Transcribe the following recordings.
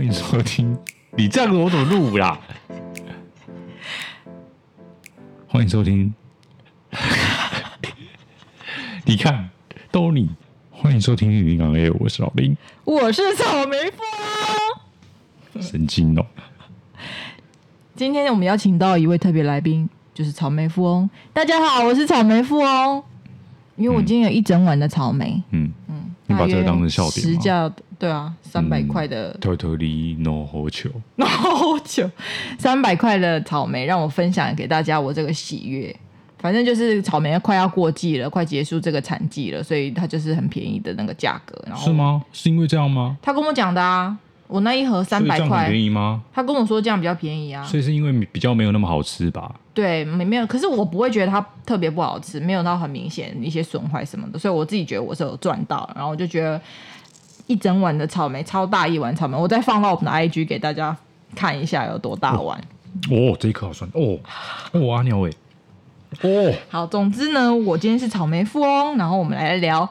欢迎收听。你这样子我怎么录啦？欢迎收听。你看，都你。欢迎收听《林 A》，我是老林，我是草莓夫。神经哦！今天我们邀请到一位特别来宾，就是草莓富翁。大家好，我是草莓富翁。因为我今天有一整晚的草莓。嗯嗯，你把这个当成笑点对啊，三百块的。Totally no 好球，no 好球，三百块的草莓，让我分享给大家我这个喜悦。反正就是草莓快要过季了，快结束这个产季了，所以它就是很便宜的那个价格。然后是吗？是因为这样吗？他跟我讲的啊。我那一盒三百块，便宜吗？他跟我说这样比较便宜啊，所以是因为比较没有那么好吃吧？对，没没有，可是我不会觉得它特别不好吃，没有到很明显一些损坏什么的，所以我自己觉得我是有赚到，然后我就觉得一整碗的草莓超大一碗草莓，我再放到我们的 IG 给大家看一下有多大碗。哦，哦，这一颗好酸哦，哦阿鸟哎，哦，好，总之呢，我今天是草莓富翁，然后我们来聊《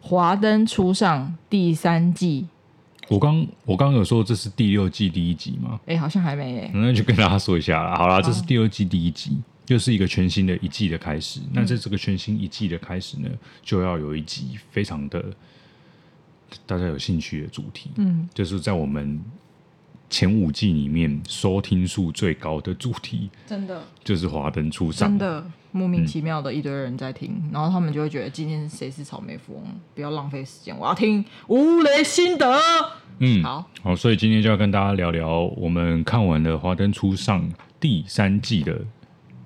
华灯初上》第三季。我刚我刚有说这是第六季第一集吗？哎、欸，好像还没哎、欸，那就跟大家说一下啦。好啦，这是第二季第一集，又是一个全新的一季的开始。嗯、那在这个全新一季的开始呢，就要有一集非常的大家有兴趣的主题，嗯，就是在我们。前五季里面收听数最高的主题，真的就是华灯初上，真的莫名其妙的一堆人在听，嗯、然后他们就会觉得今天谁是草莓富翁？不要浪费时间，我要听吴雷心得。嗯，好好，所以今天就要跟大家聊聊我们看完了华灯初上第三季的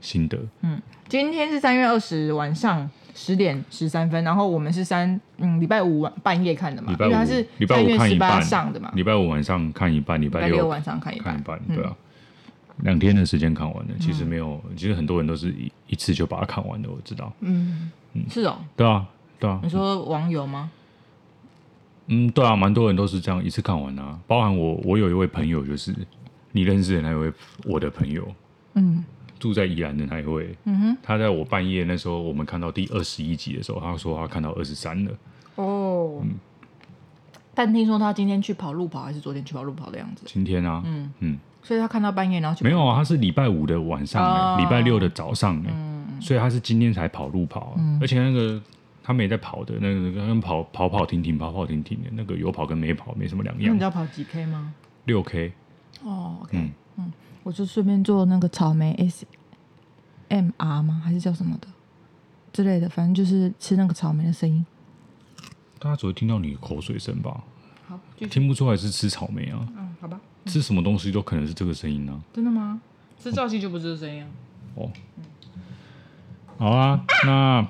心得。嗯，今天是三月二十晚上。十点十三分，然后我们是三嗯礼拜五晚半夜看的嘛，礼拜五因为它是三月十八上的嘛，礼拜五晚上看一半，礼拜六晚上看一半，对啊，嗯、两天的时间看完了，其实没有，其实很多人都是一一次就把它看完的，我知道，嗯。嗯，是哦，对啊对啊，你说网友吗？嗯，对啊，蛮多人都是这样一次看完啊，包含我，我有一位朋友就是你认识的那一位我的朋友，嗯。住在宜兰的那一位，嗯哼，他在我半夜那时候，我们看到第二十一集的时候，他说他看到二十三了。哦，嗯，但听说他今天去跑路跑，还是昨天去跑路跑的样子？今天啊，嗯嗯，所以他看到半夜，然后去没有啊？他是礼拜五的晚上，礼拜六的早上，嗯，所以他是今天才跑路跑，而且那个他没在跑的，那个跟跑跑跑停停跑跑停停的那个有跑跟没跑没什么两样。你知道跑几 K 吗？六 K。哦，OK，嗯。我就顺便做那个草莓 SMR 吗？还是叫什么的之类的？反正就是吃那个草莓的声音。大家只会听到你的口水声吧？好，听不出来是吃草莓啊。嗯，好吧。吃什么东西都可能是这个声音呢？真的吗？吃造型就不是这个声音啊。哦。好啊，那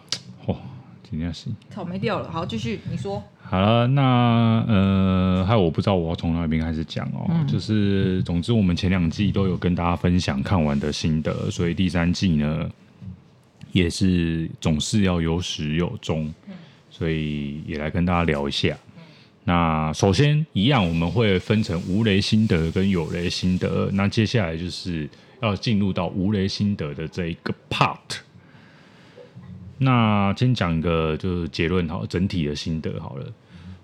哦，今天是草莓掉了。好，继续你说。好了，那呃，还有我不知道我要从哪边开始讲哦，嗯、就是总之我们前两季都有跟大家分享看完的心得，所以第三季呢也是总是要有始有终，所以也来跟大家聊一下。那首先一样，我们会分成无雷心得跟有雷心得，那接下来就是要进入到无雷心得的这一个 part。那先讲一个就是结论好，整体的心得好了。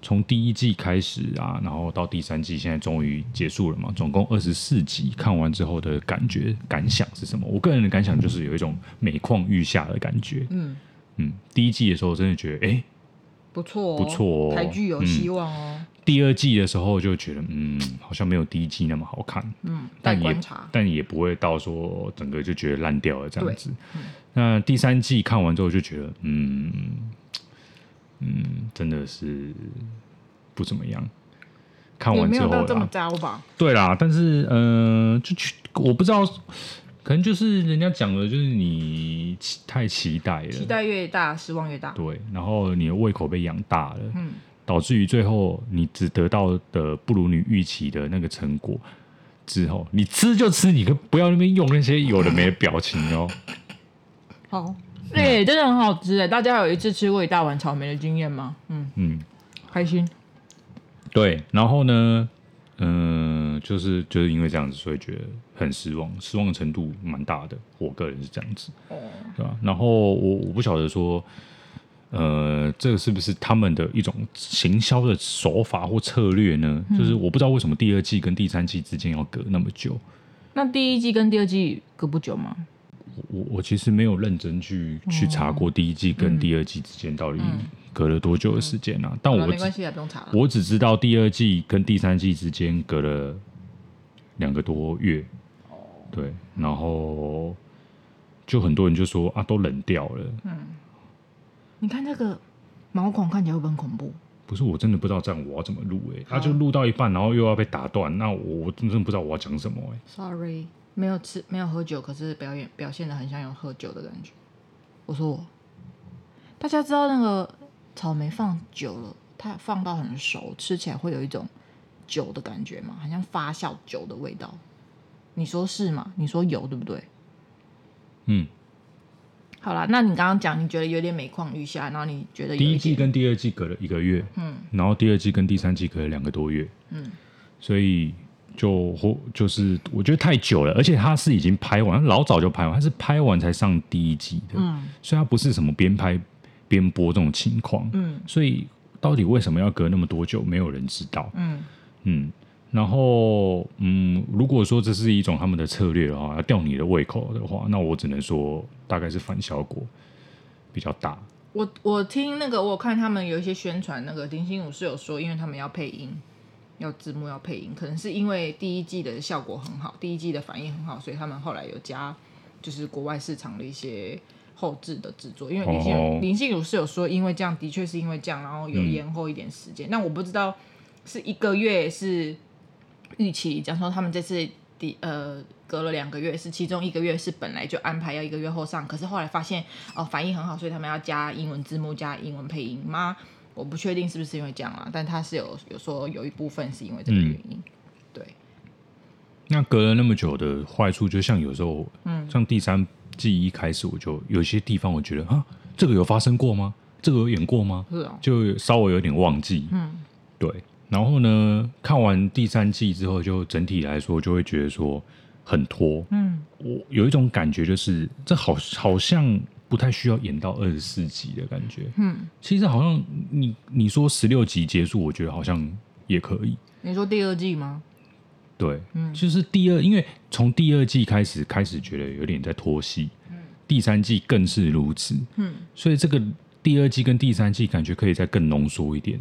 从第一季开始啊，然后到第三季，现在终于结束了嘛，总共二十四集，看完之后的感觉感想是什么？我个人的感想就是有一种每况愈下的感觉。嗯嗯，第一季的时候真的觉得，哎、欸，不错、哦，不错、哦，台剧有希望哦。嗯第二季的时候就觉得，嗯，好像没有第一季那么好看，嗯，但也但也不会到说整个就觉得烂掉了这样子。嗯、那第三季看完之后就觉得，嗯嗯，真的是不怎么样。看完之后啦，这么糟吧？对啦，但是呃，就去我不知道，可能就是人家讲的，就是你太期待了，期待越大，失望越大。对，然后你的胃口被养大了，嗯。导致于最后，你只得到的不如你预期的那个成果之后，你吃就吃，你可不要那边用那些有的没的表情哦。好，哎、欸，真的很好吃哎！大家有一次吃过一大碗草莓的经验吗？嗯嗯，开心。对，然后呢，嗯、呃，就是就是因为这样子，所以觉得很失望，失望的程度蛮大的。我个人是这样子，哦，对吧？然后我我不晓得说。呃，这个是不是他们的一种行销的手法或策略呢？嗯、就是我不知道为什么第二季跟第三季之间要隔那么久。那第一季跟第二季隔不久吗？我我其实没有认真去去查过第一季跟第二季之间到底隔了多久的时间啊。嗯嗯、但我没关系，不用查了。我只知道第二季跟第三季之间隔了两个多月。哦，对，然后就很多人就说啊，都冷掉了。嗯。你看那个毛孔看起来会不会很恐怖？不是，我真的不知道这样我要怎么录哎、欸，他、啊、就录到一半，然后又要被打断，那我真的不知道我要讲什么哎、欸。Sorry，没有吃，没有喝酒，可是表演表现的很像有喝酒的感觉。我说我，大家知道那个草莓放久了，它放到很熟，吃起来会有一种酒的感觉吗？好像发酵酒的味道。你说是吗？你说有对不对？嗯。好啦，那你刚刚讲，你觉得有点每况愈下，然后你觉得第一季跟第二季隔了一个月，嗯，然后第二季跟第三季隔了两个多月，嗯，所以就或就是我觉得太久了，而且他是已经拍完，老早就拍完，他是拍完才上第一季的，嗯，所以他不是什么边拍边播这种情况，嗯，所以到底为什么要隔那么多久，没有人知道，嗯嗯。然后，嗯，如果说这是一种他们的策略的话，要吊你的胃口的话，那我只能说大概是反效果比较大。我我听那个，我看他们有一些宣传，那个林心如是有说，因为他们要配音，要字幕要配音，可能是因为第一季的效果很好，第一季的反应很好，所以他们后来有加就是国外市场的一些后置的制作。因为林心如、哦、林心如是有说，因为这样的确是因为这样，然后有延后一点时间。那、嗯、我不知道是一个月是。预期讲说他们这次第呃隔了两个月，是其中一个月是本来就安排要一个月后上，可是后来发现哦反应很好，所以他们要加英文字幕加英文配音吗？我不确定是不是因为这样啊，但他是有有说有一部分是因为这个原因。嗯、对。那隔了那么久的坏处，就像有时候，嗯，像第三季一开始我就有些地方我觉得啊，这个有发生过吗？这个有演过吗？是啊、哦，就稍微有点忘记。嗯，对。然后呢，看完第三季之后，就整体来说就会觉得说很拖。嗯，我有一种感觉，就是这好好像不太需要演到二十四集的感觉。嗯，其实好像你你说十六集结束，我觉得好像也可以。你说第二季吗？对，嗯，就是第二，因为从第二季开始开始觉得有点在拖戏。嗯，第三季更是如此。嗯，所以这个第二季跟第三季感觉可以再更浓缩一点。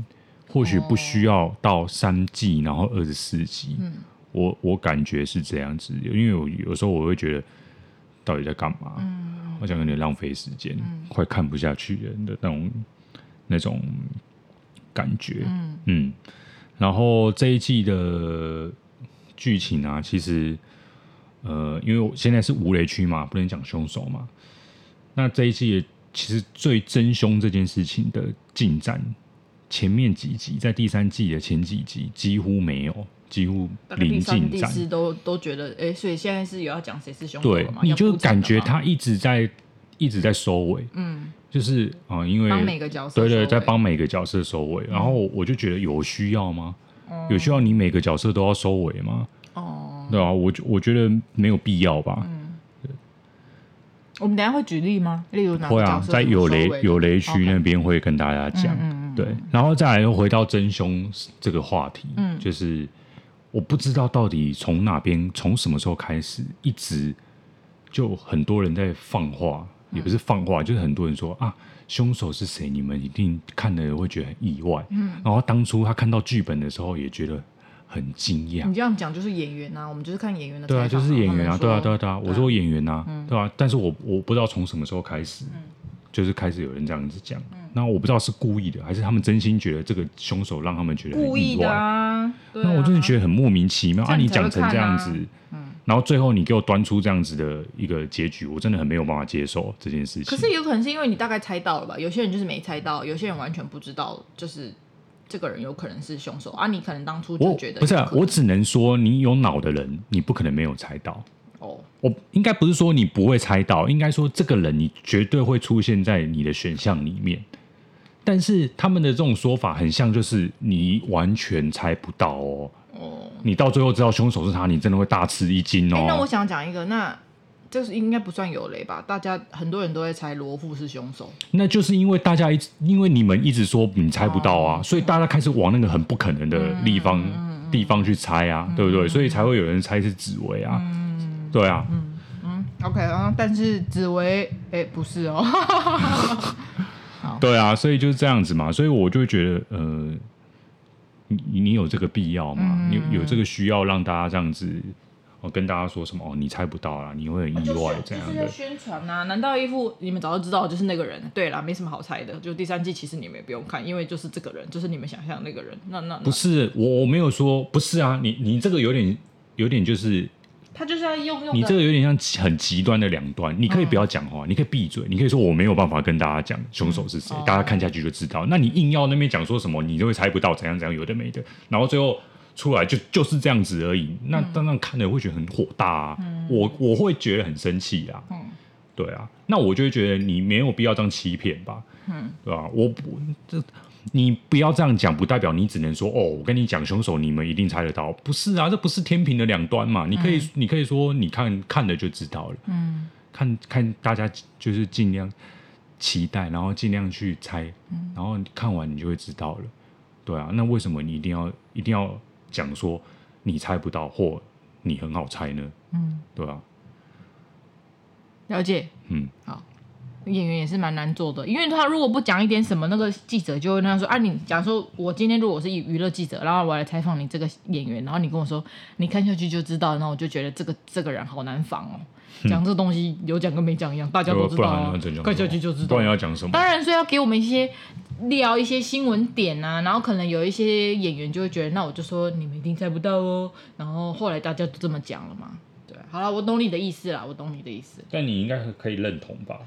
或许不需要到三季，然后二十四集。嗯，我我感觉是这样子，因为我有时候我会觉得，到底在干嘛？嗯，好像有点浪费时间，嗯、快看不下去了的那种那种感觉。嗯嗯，然后这一季的剧情啊，其实呃，因为我现在是无雷区嘛，不能讲凶手嘛。那这一季其实最真凶这件事情的进展。前面几集在第三季的前几集几乎没有，几乎零进展。第都都觉得，哎、欸，所以现在是有要讲谁是凶手了吗？对，你就感觉他一直在一直在收尾，嗯，就是啊、呃，因为帮每个角色，对，对对，在帮每个角色收尾。嗯、然后我就觉得有需要吗？嗯、有需要你每个角色都要收尾吗？哦，对啊，我我觉得没有必要吧。嗯我们等下会举例吗？例如哪？会啊，在有雷有雷区那边会跟大家讲。Okay. 对，然后再来又回到真凶这个话题，嗯，就是我不知道到底从哪边从什么时候开始，一直就很多人在放话，嗯、也不是放话，就是很多人说啊，凶手是谁？你们一定看的人会觉得很意外。嗯，然后当初他看到剧本的时候也觉得。很惊讶，你这样讲就是演员呐、啊，我们就是看演员的。对啊，就是演员啊，对啊，对啊，对啊，我说演员呐、啊，嗯、对吧、啊？但是我我不知道从什么时候开始，嗯、就是开始有人这样子讲，那、嗯、我不知道是故意的，还是他们真心觉得这个凶手让他们觉得很意外。故意的啊，啊那我真的觉得很莫名其妙啊！你讲成这样子，嗯、然后最后你给我端出这样子的一个结局，我真的很没有办法接受这件事情。可是有可能是因为你大概猜到了吧？有些人就是没猜到，有些人完全不知道，就是。这个人有可能是凶手啊！你可能当初就觉得不是啊，我只能说你有脑的人，你不可能没有猜到哦。我应该不是说你不会猜到，应该说这个人你绝对会出现在你的选项里面。但是他们的这种说法很像，就是你完全猜不到哦。哦，你到最后知道凶手是他，你真的会大吃一惊哦。那我想讲一个，那这是应该不算有雷吧？大家很多人都会猜罗富是凶手，那就是因为大家一直因为你们一直说你猜不到啊，哦、所以大家开始往那个很不可能的地方、嗯、地方去猜啊，嗯、对不对？所以才会有人猜是紫薇啊，嗯、对啊，嗯嗯，OK 啊，但是紫薇哎不是哦，好对啊，所以就是这样子嘛，所以我就觉得呃，你你有这个必要吗？嗯、你有这个需要让大家这样子？我跟大家说什么？哦，你猜不到啦，你会很意外，这样的。就是要宣传啊？难道一副你们早就知道就是那个人？对啦，没什么好猜的。就第三季其实你们也不用看，因为就是这个人，就是你们想象的那个人。那那，那不是我，我没有说不是啊。你你这个有点有点就是要用用。你这个有点像很极端的两端。你可以不要讲话，嗯、你可以闭嘴，你可以说我没有办法跟大家讲凶手是谁，嗯、大家看下去就知道。哦、那你硬要那边讲说什么，你就会猜不到怎样怎样，有的没的，然后最后。出来就就是这样子而已，那当然看了会觉得很火大啊，嗯、我我会觉得很生气啊，嗯、对啊，那我就会觉得你没有必要这样欺骗吧，嗯，对吧？我不这你不要这样讲，不代表你只能说哦，我跟你讲凶手，你们一定猜得到，不是啊，这不是天平的两端嘛，你可以、嗯、你可以说你看看了就知道了，嗯，看看大家就是尽量期待，然后尽量去猜，嗯、然后看完你就会知道了，对啊，那为什么你一定要一定要？讲说你猜不到或你很好猜呢？嗯，对啊？了解。嗯，好。演员也是蛮难做的，因为他如果不讲一点什么，那个记者就会那样说：“啊，你假如说我今天如果是娱乐记者，然后我来采访你这个演员，然后你跟我说你看下去就知道，然后我就觉得这个这个人好难防哦。讲这东西有讲跟没讲一样，大家都知道啊，看下去就知道。不然要讲什么？当然，所以要给我们一些。”聊一些新闻点啊，然后可能有一些演员就会觉得，那我就说你们一定猜不到哦。然后后来大家都这么讲了嘛，对，好了，我懂你的意思啦，我懂你的意思。但你应该可以认同吧？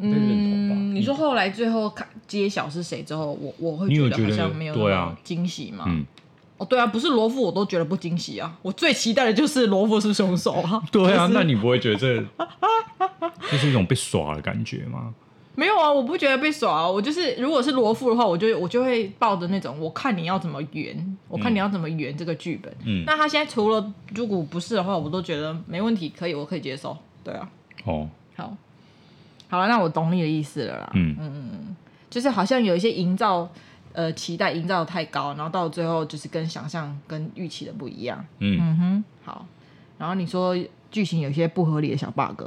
嗯，认同吧？你说后来最后看揭晓是谁之后，我我会觉得好像没有那么惊喜嘛。嗯，哦，对啊，不是罗富我都觉得不惊喜啊。我最期待的就是罗富是凶手啊。对啊，那你不会觉得这这是一种被耍的感觉吗？没有啊，我不觉得被耍啊。我就是，如果是罗富的话，我就我就会抱着那种，我看你要怎么圆，我看你要怎么圆这个剧本。嗯，那他现在除了如果不是的话，我都觉得没问题，可以，我可以接受。对啊。哦。好。好了，那我懂你的意思了啦。嗯嗯嗯，就是好像有一些营造，呃，期待营造的太高，然后到最后就是跟想象跟预期的不一样。嗯嗯哼。好。然后你说剧情有些不合理的小 bug。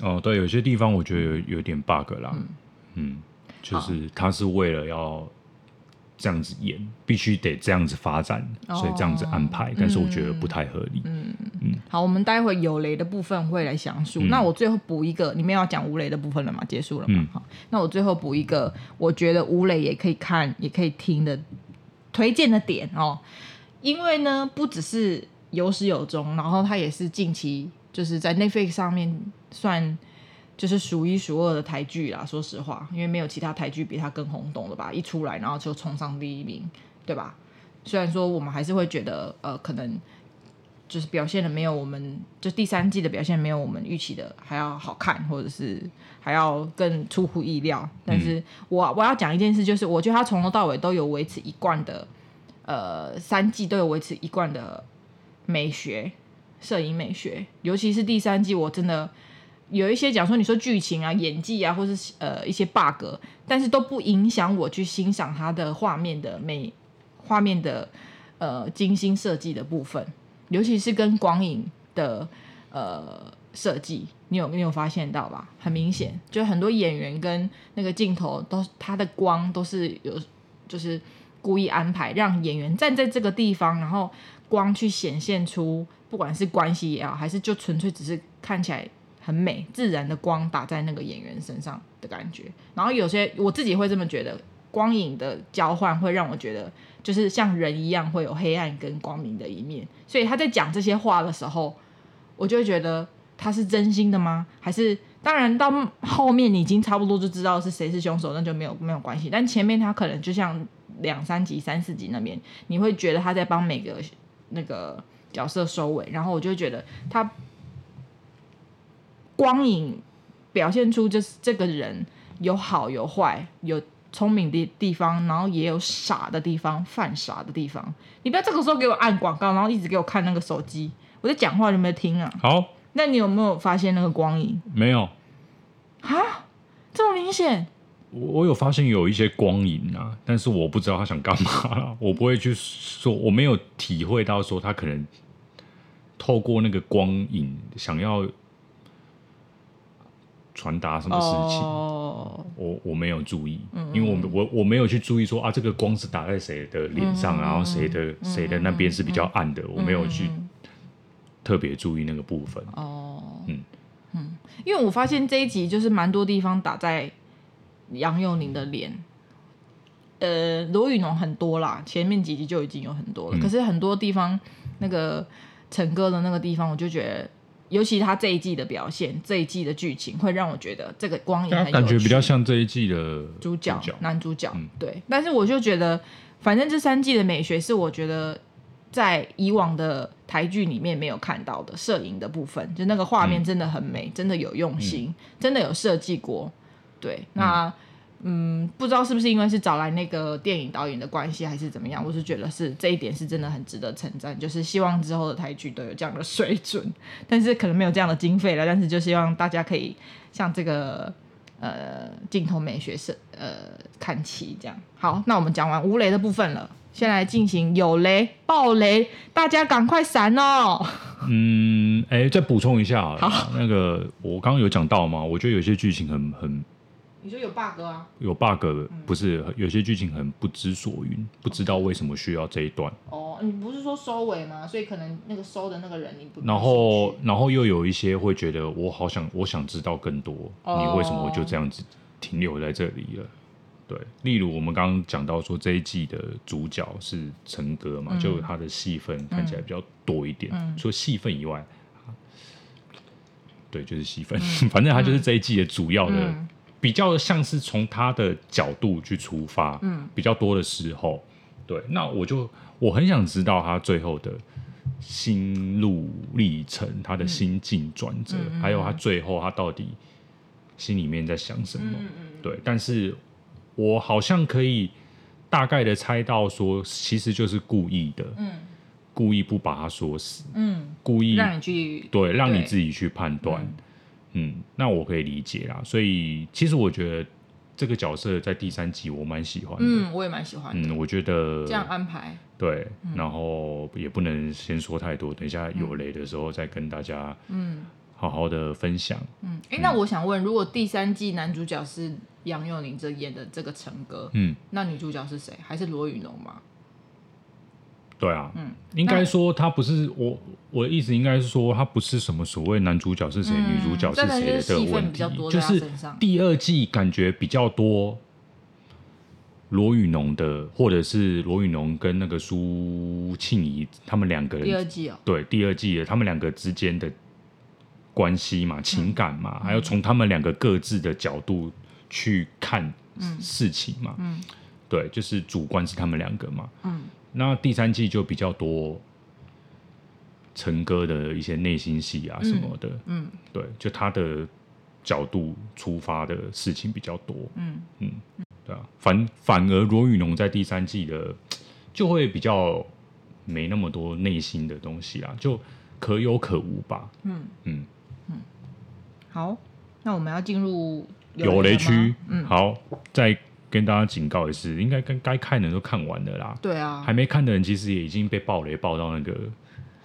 哦，对，有些地方我觉得有有点 bug 啦，嗯，嗯，就是他是为了要这样子演，必须得这样子发展，哦、所以这样子安排，但是我觉得不太合理。嗯嗯，嗯好，我们待会有雷的部分会来详述。嗯、那我最后补一个，你们要讲无雷的部分了吗？结束了吗？嗯、好，那我最后补一个，我觉得无雷也可以看，也可以听的推荐的点哦，因为呢，不只是有始有终，然后它也是近期就是在 Netflix 上面。算就是数一数二的台剧啦，说实话，因为没有其他台剧比它更轰动了吧？一出来然后就冲上第一名，对吧？虽然说我们还是会觉得，呃，可能就是表现的没有我们就第三季的表现没有我们预期的还要好看，或者是还要更出乎意料。但是我我要讲一件事，就是我觉得他从头到尾都有维持一贯的，呃，三季都有维持一贯的美学，摄影美学，尤其是第三季，我真的。有一些讲说，你说剧情啊、演技啊，或是呃一些 bug，但是都不影响我去欣赏它的画面的美，画面的呃精心设计的部分，尤其是跟光影的呃设计，你有你有发现到吧？很明显，就很多演员跟那个镜头都，它的光都是有，就是故意安排让演员站在这个地方，然后光去显现出，不管是关系也好，还是就纯粹只是看起来。很美，自然的光打在那个演员身上的感觉。然后有些我自己会这么觉得，光影的交换会让我觉得，就是像人一样会有黑暗跟光明的一面。所以他在讲这些话的时候，我就会觉得他是真心的吗？还是当然到后面你已经差不多就知道是谁是凶手，那就没有没有关系。但前面他可能就像两三集、三四集那边，你会觉得他在帮每个那个角色收尾，然后我就觉得他。光影表现出就是这个人有好有坏，有聪明的地方，然后也有傻的地方，犯傻的地方。你不要这个时候给我按广告，然后一直给我看那个手机。我在讲话，有没有听啊？好，那你有没有发现那个光影？没有啊，这么明显。我我有发现有一些光影啊，但是我不知道他想干嘛，我不会去说，我没有体会到说他可能透过那个光影想要传达什么事情。哦、我我没有注意，嗯嗯，因为我我我没有去注意说啊，这个光是打在谁的脸上，然后谁的谁的那边是比较暗的，我没有去特别注意那个部分。哦，嗯嗯，因为我发现这一集就是蛮多地方打在。杨佑宁的脸，呃，罗宇农很多啦，前面几集就已经有很多了。嗯、可是很多地方，那个陈哥的那个地方，我就觉得，尤其他这一季的表现，这一季的剧情，会让我觉得这个光影很感觉比较像这一季的主角，男主角。嗯、对，但是我就觉得，反正这三季的美学是我觉得在以往的台剧里面没有看到的摄影的部分，就那个画面真的很美，嗯、真的有用心，嗯、真的有设计过。对，那嗯，嗯，不知道是不是因为是找来那个电影导演的关系，还是怎么样？我是觉得是这一点是真的很值得称赞，就是希望之后的台剧都有这样的水准，但是可能没有这样的经费了，但是就希望大家可以像这个呃镜头美学是呃看齐这样。好，那我们讲完无雷的部分了，先来进行有雷爆雷，大家赶快闪哦！嗯，哎，再补充一下，好，那个我刚刚有讲到嘛，我觉得有些剧情很很。你说有 bug 啊？有 bug，不是有些剧情很不知所云，不知道为什么需要这一段。哦，你不是说收尾吗？所以可能那个收的那个人你不。然后，然后又有一些会觉得，我好想，我想知道更多，哦、你为什么就这样子停留在这里了？对，例如我们刚刚讲到说这一季的主角是陈哥嘛，嗯、就他的戏份看起来比较多一点。嗯、除了戏份以外，对，就是戏份，嗯、反正他就是这一季的主要的。嗯比较像是从他的角度去出发，嗯，比较多的时候，对，那我就我很想知道他最后的心路历程，他的心境转折，嗯、还有他最后他到底心里面在想什么，对，但是我好像可以大概的猜到说，其实就是故意的，嗯，故意不把他说死，嗯，故意让你去对，让你自己去判断。嗯，那我可以理解啦。所以其实我觉得这个角色在第三季我蛮喜欢的。嗯，我也蛮喜欢的。嗯，我觉得这样安排对，然后也不能先说太多，等一下有雷的时候再跟大家嗯好好的分享。嗯，哎，那我想问，如果第三季男主角是杨佑宁这演的这个陈哥，嗯，那女主角是谁？还是罗宇农吗？对啊，嗯，应该说他不是我，我的意思应该是说他不是什么所谓男主角是谁，嗯、女主角是谁的这个问题，就是第二季感觉比较多罗宇农的，或者是罗宇农跟那个苏庆怡他们两个人，第二季哦，对，第二季的他们两个之间的关系嘛，情感嘛，嗯、还有从他们两个各自的角度去看事情嘛，嗯，嗯。对，就是主观是他们两个嘛，嗯。那第三季就比较多陈哥的一些内心戏啊什么的，嗯，嗯对，就他的角度出发的事情比较多，嗯。嗯，对啊，反反而罗宇农在第三季的就会比较没那么多内心的东西啊，就可有可无吧，嗯。嗯。嗯，好，那我们要进入有雷区，嗯，好，在。跟大家警告一次，应该跟该看的都看完了啦。对啊，还没看的人其实也已经被暴雷暴到那个。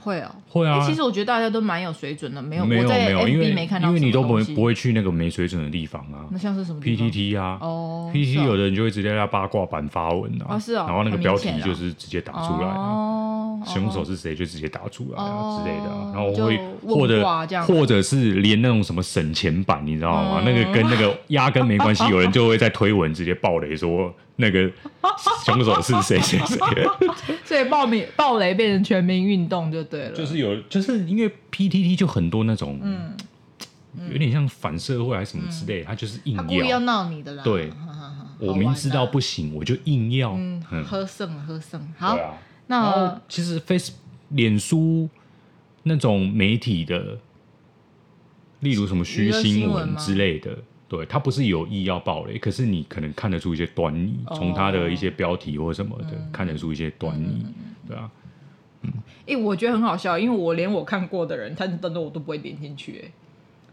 会啊，会啊。其实我觉得大家都蛮有水准的，没有没有没有，因为因为你都不会不会去那个没水准的地方啊。那像是什么 PTT 啊？哦，PTT 有的人就会直接在八卦版发文啊，是啊，然后那个标题就是直接打出来啊，凶手是谁就直接打出来啊之类的，然后会或者或者是连那种什么省钱版，你知道吗？那个跟那个压根没关系，有人就会在推文直接爆雷说。那个凶手是谁 谁谁？所以爆米暴雷变成全民运动就对了。就是有，就是因为 PTT 就很多那种，嗯，有点像反社会还是什么之类，他就是硬要故意要闹你的啦。对，我明知道不行，我就硬要。嗯，喝剩喝剩。好，那其实 Face、脸书那种媒体的，例如什么虚新闻之类的。对，他不是有意要爆雷，可是你可能看得出一些端倪，从他的一些标题或什么的看得出一些端倪，对啊。嗯，哎、欸，我觉得很好笑，因为我连我看过的人，他等等我都不会点进去，哎，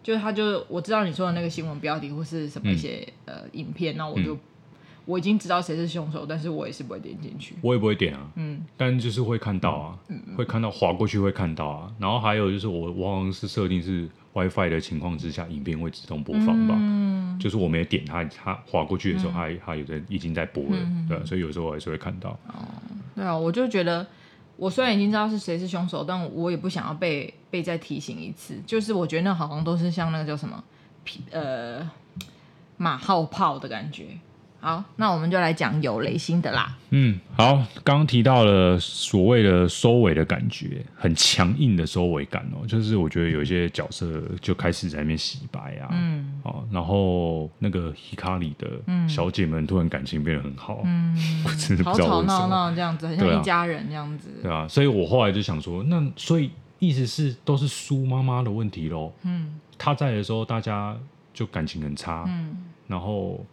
就是他就我知道你说的那个新闻标题或是什么一些、嗯、呃影片，那我就。嗯我已经知道谁是凶手，但是我也是不会点进去。我也不会点啊，嗯，但就是会看到啊，会看到划过去会看到啊。然后还有就是我我好像是设定是 WiFi 的情况之下，影片会自动播放吧。嗯，就是我没有点它，它划过去的时候，它、嗯、它有的已经在播了，嗯、对，所以有时候我还是会看到。哦，对啊，我就觉得我虽然已经知道是谁是凶手，但我也不想要被被再提醒一次。就是我觉得那好像都是像那个叫什么呃马后炮的感觉。好，那我们就来讲有雷心的啦。嗯，好，刚刚提到了所谓的收尾的感觉，很强硬的收尾感哦，就是我觉得有一些角色就开始在那边洗白啊，嗯，哦，然后那个希卡里的小姐们突然感情变得很好，嗯，我真的不知道吵吵闹闹这样子，很像一家人这样子，对啊，所以我后来就想说，那所以意思是都是苏妈妈的问题喽，嗯，她在的时候大家就感情很差，嗯，然后。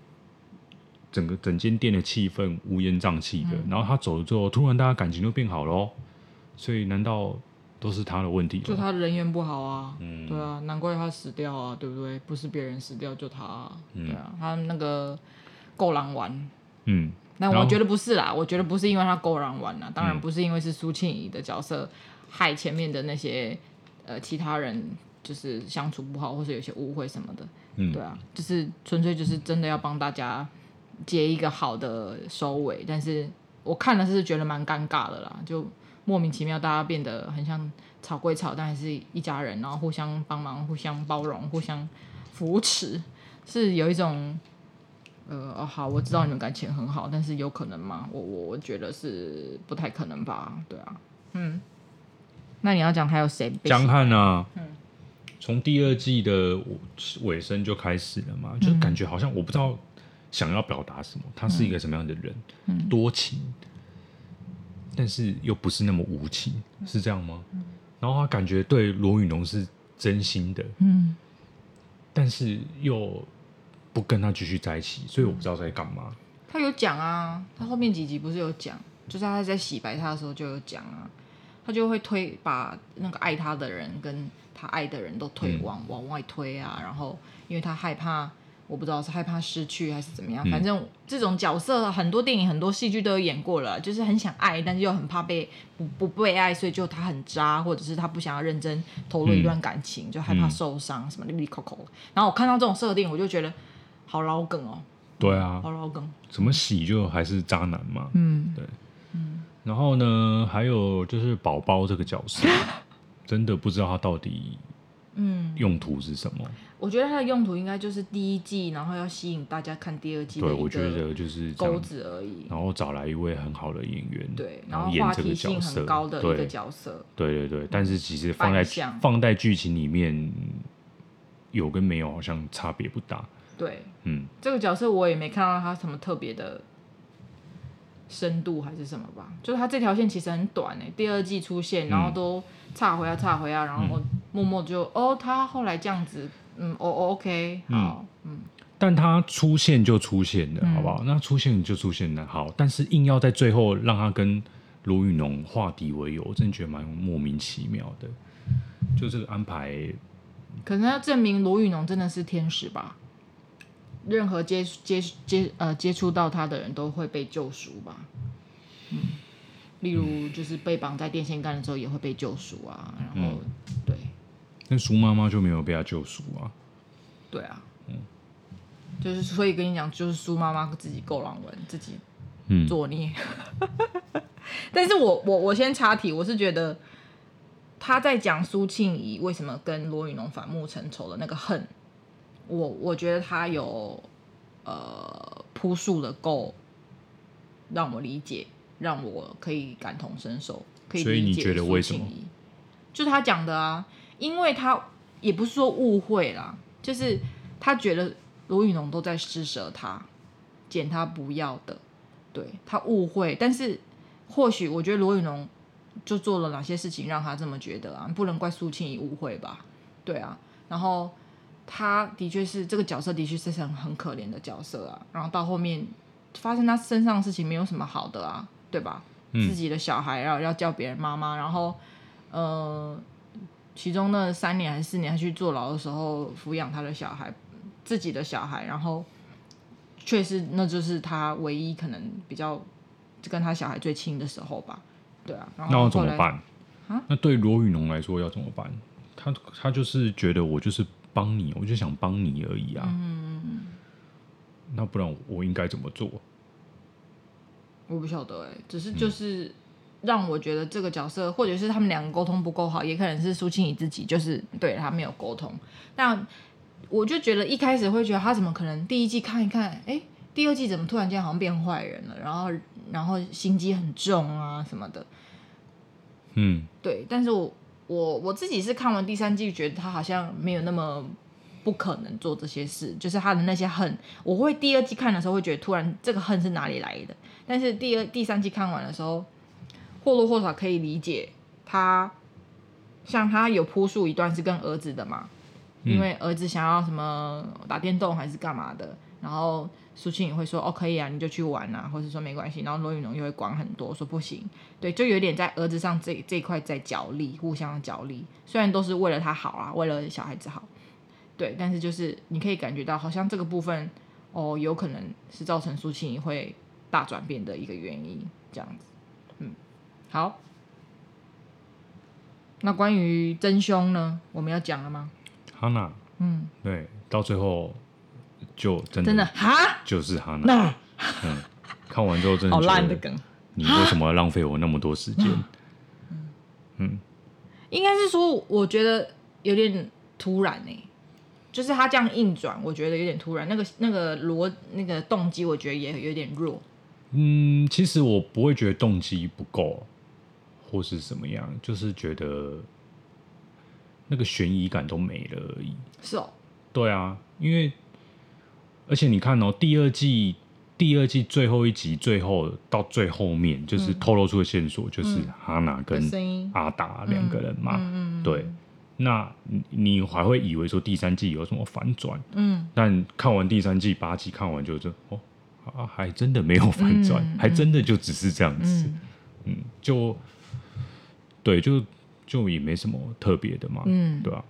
整个整间店的气氛乌烟瘴气的，嗯、然后他走了之后，突然大家感情都变好了，所以难道都是他的问题？就他人缘不好啊，嗯，对啊，难怪他死掉啊，对不对？不是别人死掉，就他、啊，嗯、对啊，他那个够狼玩，嗯，那我觉得不是啦，我觉得不是因为他够狼玩啦，当然不是因为是苏庆怡的角色害前面的那些呃其他人就是相处不好，或是有些误会什么的，嗯，对啊，就是纯粹就是真的要帮大家。结一个好的收尾，但是我看了是觉得蛮尴尬的啦，就莫名其妙大家变得很像吵归吵，但还是一家人，然后互相帮忙、互相包容、互相扶持，是有一种呃哦好，我知道你们感情很好，但是有可能吗？我我我觉得是不太可能吧，对啊，嗯，那你要讲还有谁？江汉啊，嗯，从第二季的尾声就开始了嘛，就感觉好像我不知道。想要表达什么？他是一个什么样的人？嗯、多情，但是又不是那么无情，是这样吗？嗯、然后他感觉对罗雨农是真心的，嗯，但是又不跟他继续在一起，所以我不知道在干嘛。他有讲啊，他后面几集不是有讲，就是他在洗白他的时候就有讲啊，他就会推把那个爱他的人跟他爱的人都推往、嗯、往外推啊，然后因为他害怕。我不知道是害怕失去还是怎么样，反正这种角色很多电影很多戏剧都有演过了，就是很想爱，但是又很怕被不不被爱，所以就他很渣，或者是他不想要认真投入一段感情，嗯、就害怕受伤、嗯、什么哩哩抠抠。然后我看到这种设定，我就觉得好老梗哦。对啊，好老梗。怎么洗就还是渣男嘛？嗯，对，嗯。然后呢，还有就是宝宝这个角色，真的不知道他到底嗯用途是什么。我觉得它的用途应该就是第一季，然后要吸引大家看第二季。对，我觉得就是钩子而已。然后找来一位很好的演员，对，然后话题性很高的一个角色。对对对，但是其实放在放在剧情里面，有跟没有好像差别不大。对，嗯，这个角色我也没看到他什么特别的深度还是什么吧，就是他这条线其实很短诶，第二季出现，然后都岔回啊岔回啊，然后默默就哦，他后来这样子。嗯，哦，OK，好，嗯，但他出现就出现了，好不好？那出现就出现了，好，但是硬要在最后让他跟卢雨农化敌为友，我真的觉得蛮莫名其妙的。就这个安排，可能要证明卢雨农真的是天使吧？任何接接接呃接触到他的人都会被救赎吧？嗯，例如就是被绑在电线杆的时候也会被救赎啊，然后、嗯、对。那苏妈妈就没有被他救赎啊？对啊，嗯，就是所以跟你讲，就是苏妈妈自己够狼文，自己作孽。嗯、但是我我我先插题，我是觉得他在讲苏庆怡为什么跟罗宇农反目成仇的那个恨，我我觉得他有呃铺述的够让我理解，让我可以感同身受，可以理解。所以你觉得为什么？就是他讲的啊。因为他也不是说误会啦，就是他觉得罗宇农都在施舍他，捡他不要的，对，他误会。但是或许我觉得罗宇农就做了哪些事情让他这么觉得啊？不能怪苏青怡误会吧？对啊。然后他的确是这个角色，的确是很很可怜的角色啊。然后到后面发生他身上的事情没有什么好的啊，对吧？自己的小孩，然后要叫别人妈妈，然后呃，其中那三年还是四年他去坐牢的时候抚养他的小孩，自己的小孩，然后确实那就是他唯一可能比较跟他小孩最亲的时候吧。对啊，然后那要怎么办？啊？那对罗宇农来说要怎么办？他他就是觉得我就是帮你，我就想帮你而已啊。嗯，那不然我应该怎么做？我不晓得哎、欸，只是就是让我觉得这个角色，嗯、或者是他们两个沟通不够好，也可能是苏青怡自己就是对他没有沟通。那我就觉得一开始会觉得他怎么可能第一季看一看，哎、欸，第二季怎么突然间好像变坏人了，然后然后心机很重啊什么的。嗯，对。但是我我我自己是看完第三季，觉得他好像没有那么不可能做这些事，就是他的那些恨，我会第二季看的时候会觉得突然这个恨是哪里来的。但是第二、第三季看完的时候，或多或少可以理解他，像他有铺述一段是跟儿子的嘛，因为儿子想要什么打电动还是干嘛的，然后苏青也会说哦可以啊，你就去玩啊，或者说没关系，然后罗雨侬又会管很多，说不行，对，就有点在儿子上这这一块在角力，互相角力，虽然都是为了他好啊，为了小孩子好，对，但是就是你可以感觉到好像这个部分哦，有可能是造成苏庆仪会。大转变的一个原因，这样子，嗯，好。那关于真凶呢？我们要讲了吗？哈娜，嗯，对，到最后就真的真的哈，就是哈娜。嗯，看完之后真的好烂的梗，你为什么要浪费我那么多时间？嗯嗯，应该是说，我觉得有点突然呢、欸。就是他这样硬转，我觉得有点突然。那个那个逻那个动机，我觉得也有点弱。嗯，其实我不会觉得动机不够，或是怎么样，就是觉得那个悬疑感都没了而已。是哦，对啊，因为而且你看哦，第二季第二季最后一集，最后到最后面，就是透露出的线索，就是哈娜跟阿达两个人嘛。嗯，对。那你还会以为说第三季有什么反转？嗯，但看完第三季八集，看完就这哦。啊，还真的没有反转，嗯嗯、还真的就只是这样子，嗯，嗯就对，就就也没什么特别的嘛，嗯，对吧、啊？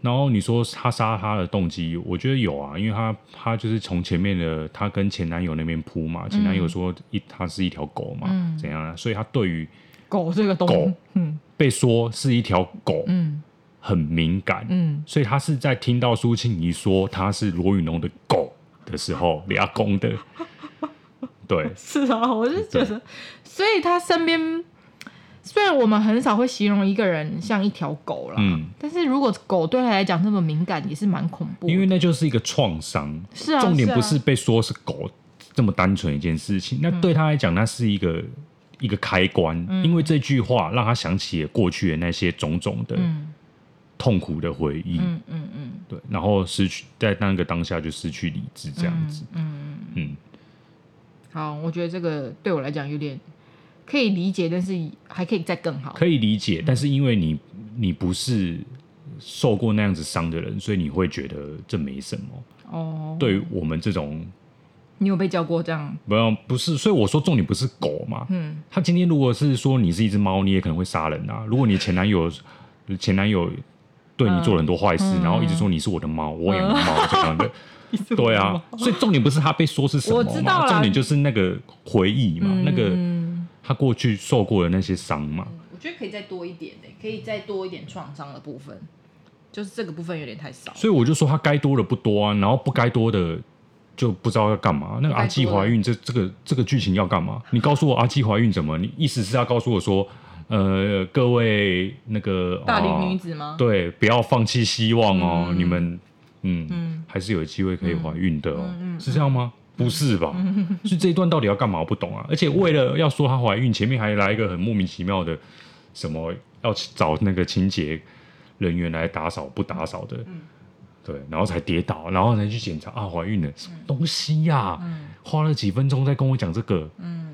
然后你说他杀他的动机，我觉得有啊，因为他他就是从前面的他跟前男友那边扑嘛，前男友说一他是一条狗嘛，嗯、怎样啊？所以他对于狗这个东狗，嗯，被说是一条狗，嗯，很敏感，嗯，所以他是在听到苏庆怡说他是罗宇农的狗。的时候，比较公的，对，是啊，我就觉得，所以他身边虽然我们很少会形容一个人像一条狗啦，嗯，但是如果狗对他来讲那么敏感，也是蛮恐怖的，因为那就是一个创伤，是啊，重点不是被说是狗这么单纯一件事情，啊、那对他来讲，那是一个、嗯、一个开关，嗯、因为这句话让他想起了过去的那些种种的。嗯。痛苦的回忆，嗯嗯嗯，对，然后失去在那个当下就失去理智，这样子，嗯嗯。嗯。好，我觉得这个对我来讲有点可以理解，但是还可以再更好。可以理解，但是因为你你不是受过那样子伤的人，所以你会觉得这没什么。哦，对于我们这种，你有被教过这样？不用，不是，所以我说重点不是狗嘛。嗯，他今天如果是说你是一只猫，你也可能会杀人啊。如果你前男友前男友。对你做了很多坏事，嗯、然后一直说你是我的猫，嗯、我养的猫这样的，对啊，所以重点不是他被说是什么嘛，重点就是那个回忆嘛，嗯、那个他过去受过的那些伤嘛。我觉得可以再多一点的，可以再多一点创伤的部分，就是这个部分有点太少。所以我就说他该多的不多啊，然后不该多的就不知道要干嘛。那个阿季怀孕，这这个这个剧情要干嘛？你告诉我阿季怀孕怎么？你意思是要告诉我说？呃，各位那个大龄女子吗？对，不要放弃希望哦，嗯、你们嗯，嗯还是有机会可以怀孕的哦，嗯嗯、是这样吗？不是吧？嗯、所以这一段到底要干嘛？我不懂啊！而且为了要说她怀孕，前面还来一个很莫名其妙的什么，要找那个清洁人员来打扫，不打扫的，嗯、对，然后才跌倒，然后才去检查啊，怀孕了，什么东西呀、花了几分钟在跟我讲这个，嗯。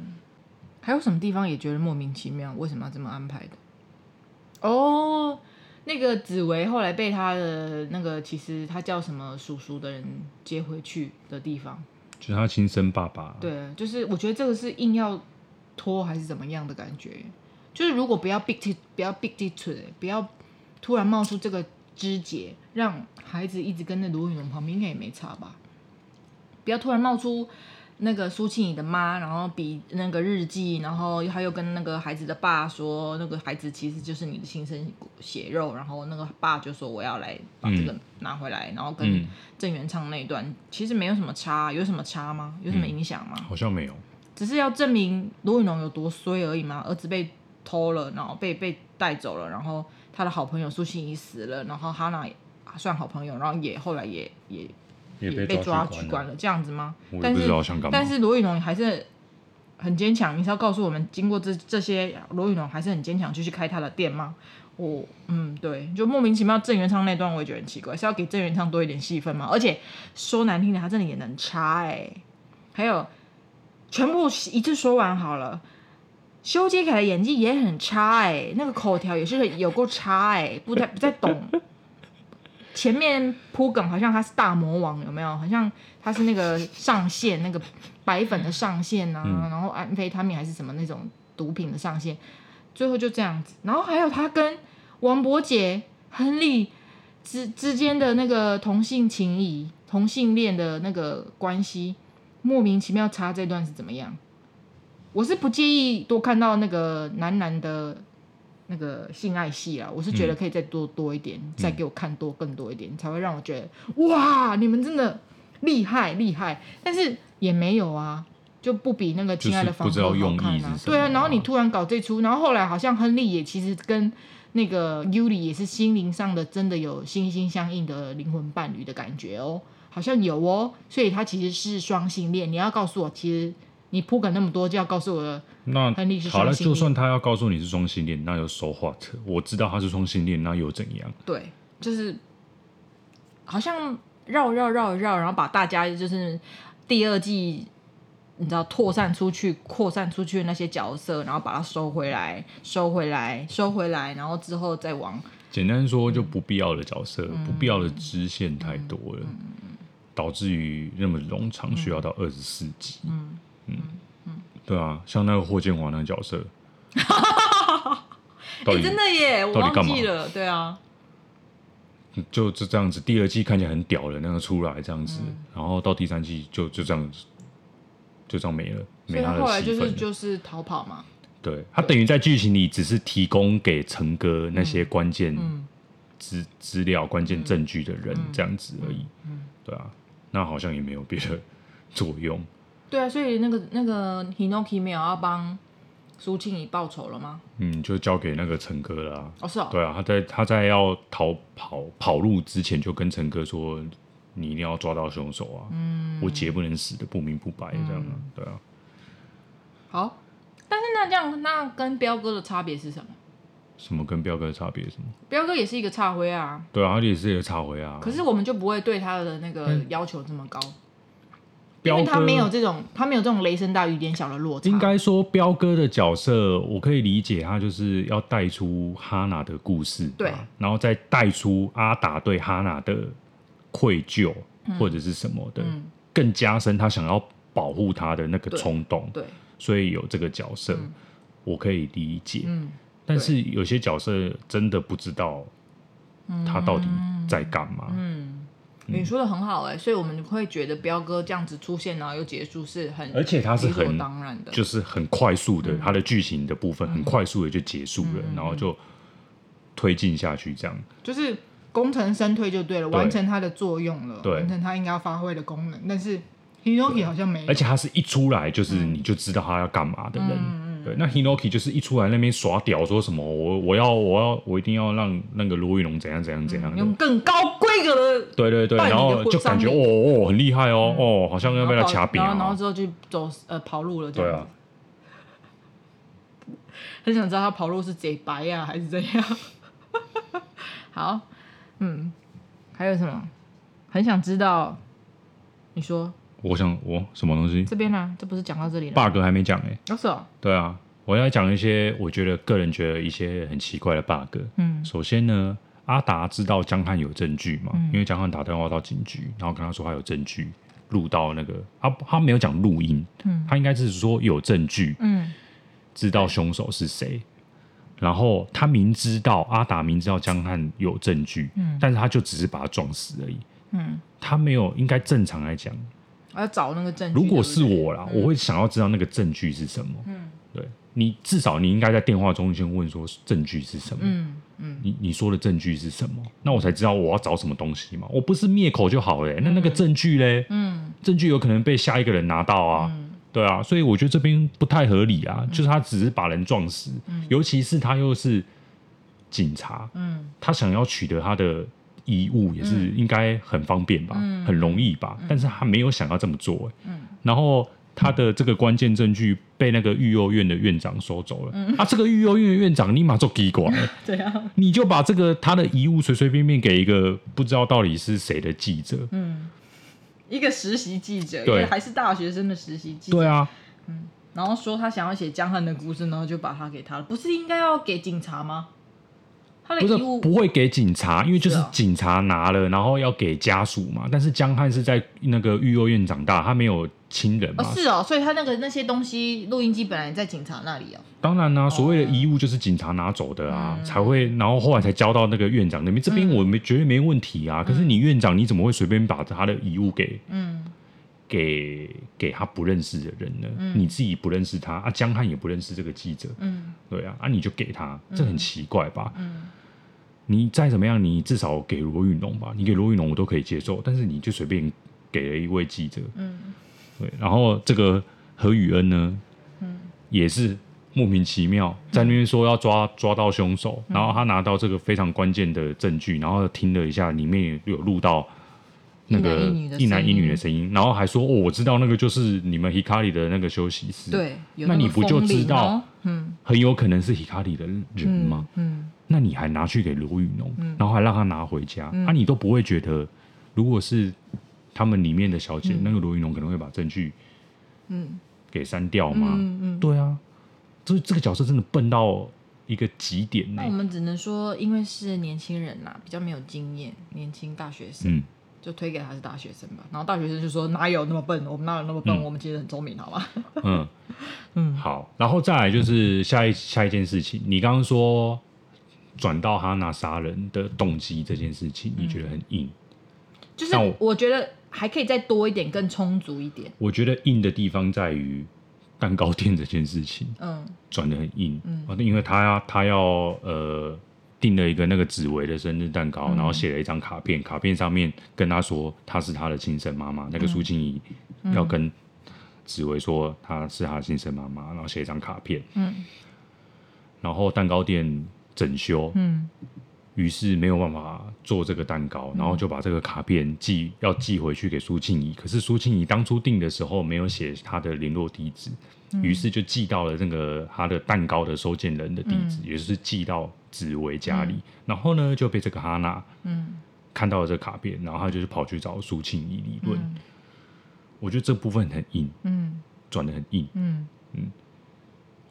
还有什么地方也觉得莫名其妙？为什么要这么安排的？哦，那个紫薇后来被他的那个其实他叫什么叔叔的人接回去的地方，就是他亲生爸爸。对，就是我觉得这个是硬要拖还是怎么样的感觉。就是如果不要 big t 不要 big t 不要突然冒出这个枝节，让孩子一直跟在罗云龙旁边，应该也没差吧？不要突然冒出。那个苏庆怡的妈，然后比那个日记，然后他又跟那个孩子的爸说，那个孩子其实就是你的亲生血肉，然后那个爸就说我要来把这个拿回来，嗯、然后跟郑元畅那一段、嗯、其实没有什么差，有什么差吗？有什么影响吗、嗯？好像没有，只是要证明罗雨侬有多衰而已嘛。儿子被偷了，然后被被带走了，然后他的好朋友苏庆怡死了，然后哈娜算好朋友，然后也后来也也。也被抓取关了，这样子吗？我也不知道想干嘛。但是罗宇龙还是很坚强。你是要告诉我们，经过这这些，罗宇龙还是很坚强，继续开他的店吗？我嗯，对，就莫名其妙郑元畅那段我也觉得很奇怪，是要给郑元畅多一点戏份吗？而且说难听的，他真的演得很差哎、欸。还有全部一次说完好了，修杰楷的演技也很差哎、欸，那个口条也是有够差哎、欸，不太不太懂。前面铺梗好像他是大魔王，有没有？好像他是那个上线，那个白粉的上线啊，嗯、然后安非他命还是什么那种毒品的上线，最后就这样子。然后还有他跟王柏杰、亨利之之间的那个同性情谊、同性恋的那个关系，莫名其妙插这段是怎么样？我是不介意多看到那个男男的。那个性爱戏啊，我是觉得可以再多多一点，嗯、再给我看多更多一点，才会让我觉得哇，你们真的厉害厉害。但是也没有啊，就不比那个亲爱的房客好看啊。对啊，然后你突然搞这出，然后后来好像亨利也其实跟那个尤里也是心灵上的真的有心心相印的灵魂伴侣的感觉哦，好像有哦，所以他其实是双性恋。你要告诉我，其实。你铺梗那么多，就要告诉我，那好了，就算他要告诉你是双性恋，那有 so what？我知道他是双性恋，那又怎样？对，就是好像绕绕绕绕，然后把大家就是第二季，你知道扩散出去、扩散出去的那些角色，然后把它收回来、收回来、收回来，然后之后再往简单说，就不必要的角色、嗯、不必要的支线太多了，嗯嗯、导致于那么冗长，需要到二十四集。嗯嗯。嗯，对啊，像那个霍建华那个角色，你、欸、真的耶，我忘记了，对啊，就就这样子，第二季看起来很屌的那个出来这样子，嗯、然后到第三季就就这样子，就这样没了，没他的戏份。了。后来就是就是逃跑嘛，对，他等于在剧情里只是提供给陈哥那些关键资资料、关键证据的人这样子而已，嗯，对啊，那好像也没有别的 作用。对啊，所以那个那个 Hinoki 没有要帮苏庆怡报仇了吗？嗯，就交给那个陈哥了啊。哦，是哦。对啊，他在他在要逃跑跑路之前，就跟陈哥说：“你一定要抓到凶手啊！嗯，我姐不能死的不明不白这样啊。嗯”对啊。好，但是那这样，那跟彪哥的差别是什么？什么跟彪哥的差别？什么？彪哥也是一个插灰啊。对啊，他也是一个插灰啊。可是我们就不会对他的那个要求这么高。嗯因为他没有这种，他没有这种雷声大雨点小的落差。应该说，彪哥的角色，我可以理解，他就是要带出哈娜的故事，对，然后再带出阿达对哈娜的愧疚或者是什么的，嗯、更加深他想要保护他的那个冲动，对，对，所以有这个角色，嗯、我可以理解。嗯，但是有些角色真的不知道他到底在干嘛。嗯。嗯。你说的很好哎、欸，所以我们会觉得彪哥这样子出现然后又结束是很，而且他是很当然的，就是很快速的，他的剧情的部分很快速的就结束了，然后就推进下去，这样。就是功成身退就对了，完成他的作用了，完成他应该要发挥的功能。但是 Hinoki 好像没有，而且他是一出来就是你就知道他要干嘛的人。对，那 Hinoki 就是一出来那边耍屌，说什么我我要我要我一定要让那个罗玉龙怎样怎样怎样，用更高对对对，然后就感觉哦哦很厉害哦哦，好像要被他掐扁，然后之后就走呃跑路了，对啊，很想知道他跑路是贼白呀还是怎样？好，嗯，还有什么？很想知道，你说。我想我什么东西？这边呢、啊？这不是讲到这里了？bug 还没讲哎、欸。哦，是哦。对啊，我要讲一些我觉得个人觉得一些很奇怪的 bug。嗯。首先呢，阿达知道江汉有证据嘛？嗯、因为江汉打电话到警局，然后跟他说他有证据录到那个，他他没有讲录音，嗯，他应该是说有证据，嗯，知道凶手是谁，然后他明知道阿达明知道江汉有证据，嗯，但是他就只是把他撞死而已，嗯，他没有应该正常来讲，我要找那个证据。如果是我啦，嗯、我会想要知道那个证据是什么，嗯，对，你至少你应该在电话中先问说证据是什么，嗯嗯，你你说的证据是什么？那我才知道我要找什么东西嘛，我不是灭口就好了、欸，那那个证据嘞，嗯，证据有可能被下一个人拿到啊。嗯。对啊，所以我觉得这边不太合理啊，嗯、就是他只是把人撞死，嗯、尤其是他又是警察，嗯，他想要取得他的遗物也是应该很方便吧，嗯、很容易吧，嗯、但是他没有想要这么做、欸，嗯，然后他的这个关键证据被那个育幼院的院长收走了，嗯、啊，这个育幼院的院长立马就给管了，对啊，你就把这个他的遗物随随便便给一个不知道到底是谁的记者，嗯。一个实习记者，对，还是大学生的实习记者。对啊，嗯，然后说他想要写江汉的故事，然后就把他给他了。不是应该要给警察吗？他的遗物不，不会给警察，因为就是警察拿了，然后要给家属嘛。但是江汉是在那个育幼院长大，他没有。亲人嘛、哦，是哦，所以他那个那些东西，录音机本来在警察那里哦。当然啦、啊，所谓的遗物就是警察拿走的啊，哦、才会，然后后来才交到那个院长那边。嗯、这边我没绝对没问题啊，嗯、可是你院长你怎么会随便把他的遗物给，嗯，给给他不认识的人呢？嗯、你自己不认识他啊，江汉也不认识这个记者，嗯，对啊，啊你就给他，这很奇怪吧？嗯，你再怎么样，你至少给罗雨农吧，你给罗雨农我都可以接受，但是你就随便给了一位记者，嗯。对，然后这个何宇恩呢，嗯，也是莫名其妙在那边说要抓抓到凶手，嗯、然后他拿到这个非常关键的证据，然后听了一下，里面有录到那个一男一女的声音，然后还说哦，我知道那个就是你们 Hikari 的那个休息室，对，那，那你不就知道，嗯，很有可能是 Hikari 的人吗？嗯，嗯那你还拿去给罗宇农，嗯、然后还让他拿回家，那、嗯啊、你都不会觉得，如果是。他们里面的小姐，嗯、那个罗云龙可能会把证据，嗯，给删掉吗？嗯嗯，对啊，这这个角色真的笨到一个极点。那我们只能说，因为是年轻人呐，比较没有经验，年轻大学生，嗯，就推给他是大学生吧。然后大学生就说：“哪有那么笨？我们哪有那么笨？嗯、我们其实很聪明，好吗？”嗯 嗯，好。然后再来就是下一下一件事情，你刚刚说转到哈娜杀人的动机这件事情，你觉得很硬？就是我觉得。还可以再多一点，更充足一点。我觉得硬的地方在于蛋糕店这件事情，嗯，转的很硬，嗯，因为他要他要呃订了一个那个紫薇的生日蛋糕，嗯、然后写了一张卡片，卡片上面跟他说她是他的亲生妈妈，那个苏静怡要跟紫薇说她是他的亲生妈妈，然后写一张卡片，嗯，然后蛋糕店整修，嗯。于是没有办法做这个蛋糕，然后就把这个卡片寄要寄回去给苏庆仪。可是苏庆仪当初订的时候没有写他的联络地址，于是就寄到了那个他的蛋糕的收件人的地址，也就是寄到紫薇家里。然后呢就被这个哈娜嗯。看到了这个卡片，然后他就跑去找苏庆仪理论。我觉得这部分很硬，嗯，转的很硬，嗯。嗯，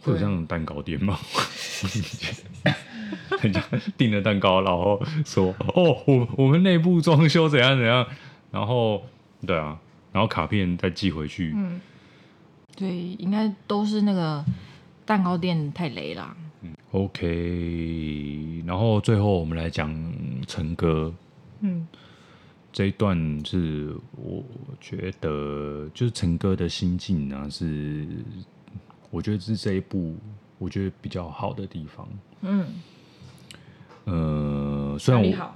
会有这样的蛋糕店吗？人 家订了蛋糕，然后说：“哦，我我们内部装修怎样怎样。”然后，对啊，然后卡片再寄回去。嗯，对，应该都是那个蛋糕店太雷了。嗯，OK。然后最后我们来讲陈哥。嗯，这一段是我觉得就是陈哥的心境啊，是我觉得是这一部我觉得比较好的地方。嗯。呃，虽然我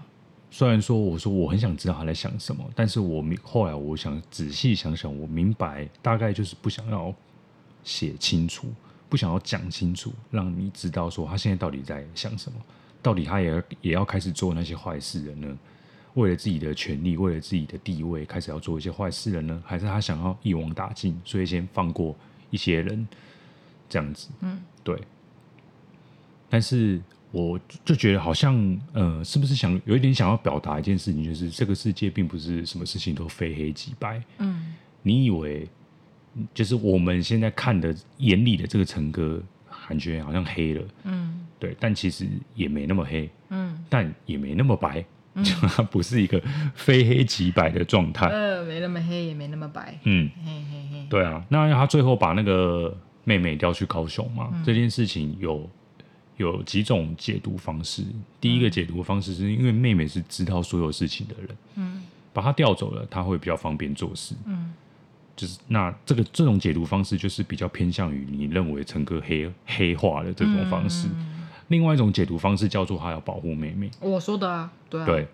虽然说我说我很想知道他在想什么，但是我明后来我想仔细想想，我明白大概就是不想要写清楚，不想要讲清楚，让你知道说他现在到底在想什么，到底他也要也要开始做那些坏事了呢？为了自己的权利，为了自己的地位，开始要做一些坏事了呢？还是他想要一网打尽，所以先放过一些人这样子？嗯，对，但是。我就觉得好像，呃，是不是想有一点想要表达一件事情，就是这个世界并不是什么事情都非黑即白。嗯，你以为就是我们现在看的眼里的这个陈哥，感觉好像黑了。嗯，对，但其实也没那么黑。嗯，但也没那么白，嗯、就 它不是一个非黑即白的状态。呃，没那么黑，也没那么白。嗯，嘿嘿嘿。对啊，那他最后把那个妹妹调去高雄嘛，嗯、这件事情有有几种解读方式。第一个解读方式是因为妹妹是知道所有事情的人，嗯，把她调走了，她会比较方便做事，嗯，就是那这个这种解读方式就是比较偏向于你认为陈哥黑黑化的这种方式。另外一种解读方式叫做他要保护妹妹，我说的啊，对啊。对。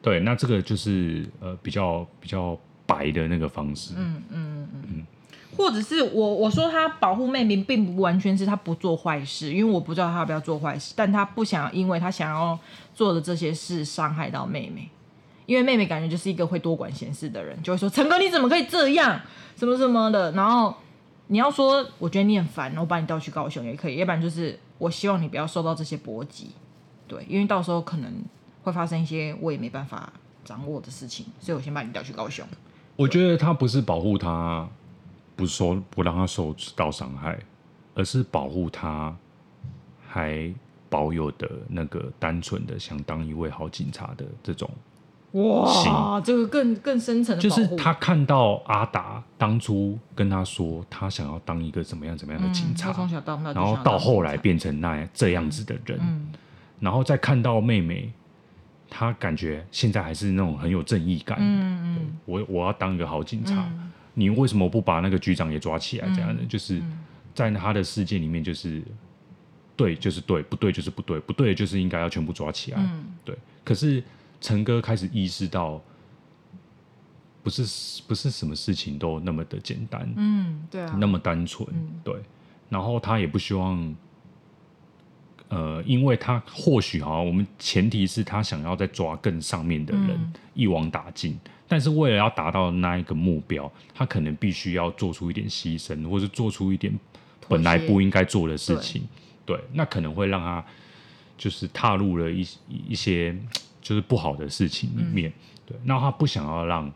对，那这个就是呃比较比较白的那个方式，嗯嗯嗯。嗯。嗯或者是我我说他保护妹妹，并不完全是他不做坏事，因为我不知道他要不要做坏事，但他不想因为他想要做的这些事伤害到妹妹，因为妹妹感觉就是一个会多管闲事的人，就会说陈哥你怎么可以这样，什么什么的，然后你要说我觉得你很烦，我把你调去高雄也可以，要不然就是我希望你不要受到这些波及，对，因为到时候可能会发生一些我也没办法掌握的事情，所以我先把你调去高雄。我觉得他不是保护他。不说不让他受到伤害，而是保护他还保有的那个单纯的想当一位好警察的这种哇，这个更更深层的就是他看到阿达当初跟他说他想要当一个怎么样怎么样的警察，嗯、然后到后来变成那样这样子的人，嗯、然后再看到妹妹，他感觉现在还是那种很有正义感，嗯嗯，我我要当一个好警察。嗯你为什么不把那个局长也抓起来？这样的，嗯、就是在他的世界里面，就是对就是对，不对就是不对，不对就是应该要全部抓起来。嗯、对。可是陈哥开始意识到，不是不是什么事情都那么的简单，嗯，对啊，那么单纯，嗯、对。然后他也不希望，呃，因为他或许哈，我们前提是他想要再抓更上面的人，嗯、一网打尽。但是为了要达到那一个目标，他可能必须要做出一点牺牲，或是做出一点本来不应该做的事情。对，对，那可能会让他就是踏入了一一些就是不好的事情里面。嗯、对，那他不想要让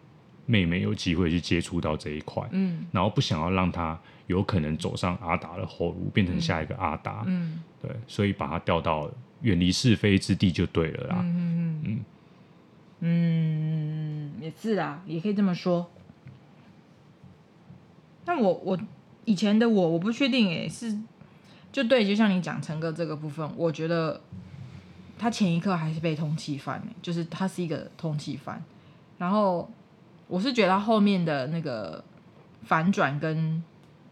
妹妹有机会去接触到这一块，嗯，然后不想要让他有可能走上阿达的后路，变成下一个阿达，嗯，对，所以把他调到远离是非之地就对了啦，嗯嗯嗯。嗯嗯，也是啊，也可以这么说。那我我以前的我，我不确定诶，是就对，就像你讲陈哥这个部分，我觉得他前一刻还是被通缉犯，就是他是一个通缉犯。然后我是觉得他后面的那个反转跟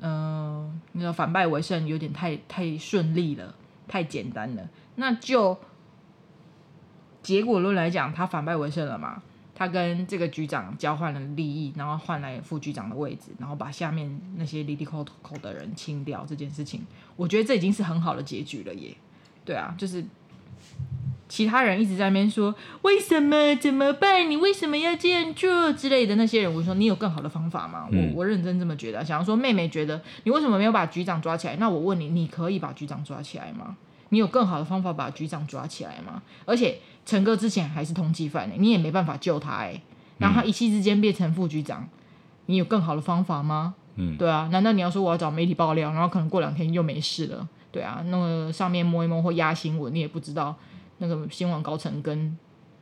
嗯、那个反败为胜有点太太顺利了，太简单了。那就。结果论来讲，他反败为胜了嘛？他跟这个局长交换了利益，然后换来副局长的位置，然后把下面那些哩哩抠抠的人清掉。这件事情，我觉得这已经是很好的结局了耶。对啊，就是其他人一直在那边说为什么怎么办？你为什么要这样做之类的那些人，我说你有更好的方法吗？嗯、我我认真这么觉得。想要说妹妹觉得你为什么没有把局长抓起来？那我问你，你可以把局长抓起来吗？你有更好的方法把局长抓起来吗？而且。陈哥之前还是通缉犯呢，你也没办法救他哎。然后他一夕之间变成副局长，你有更好的方法吗？嗯，对啊。难道你要说我要找媒体爆料，然后可能过两天又没事了？对啊，那个上面摸一摸或压新闻，你也不知道那个新闻高层跟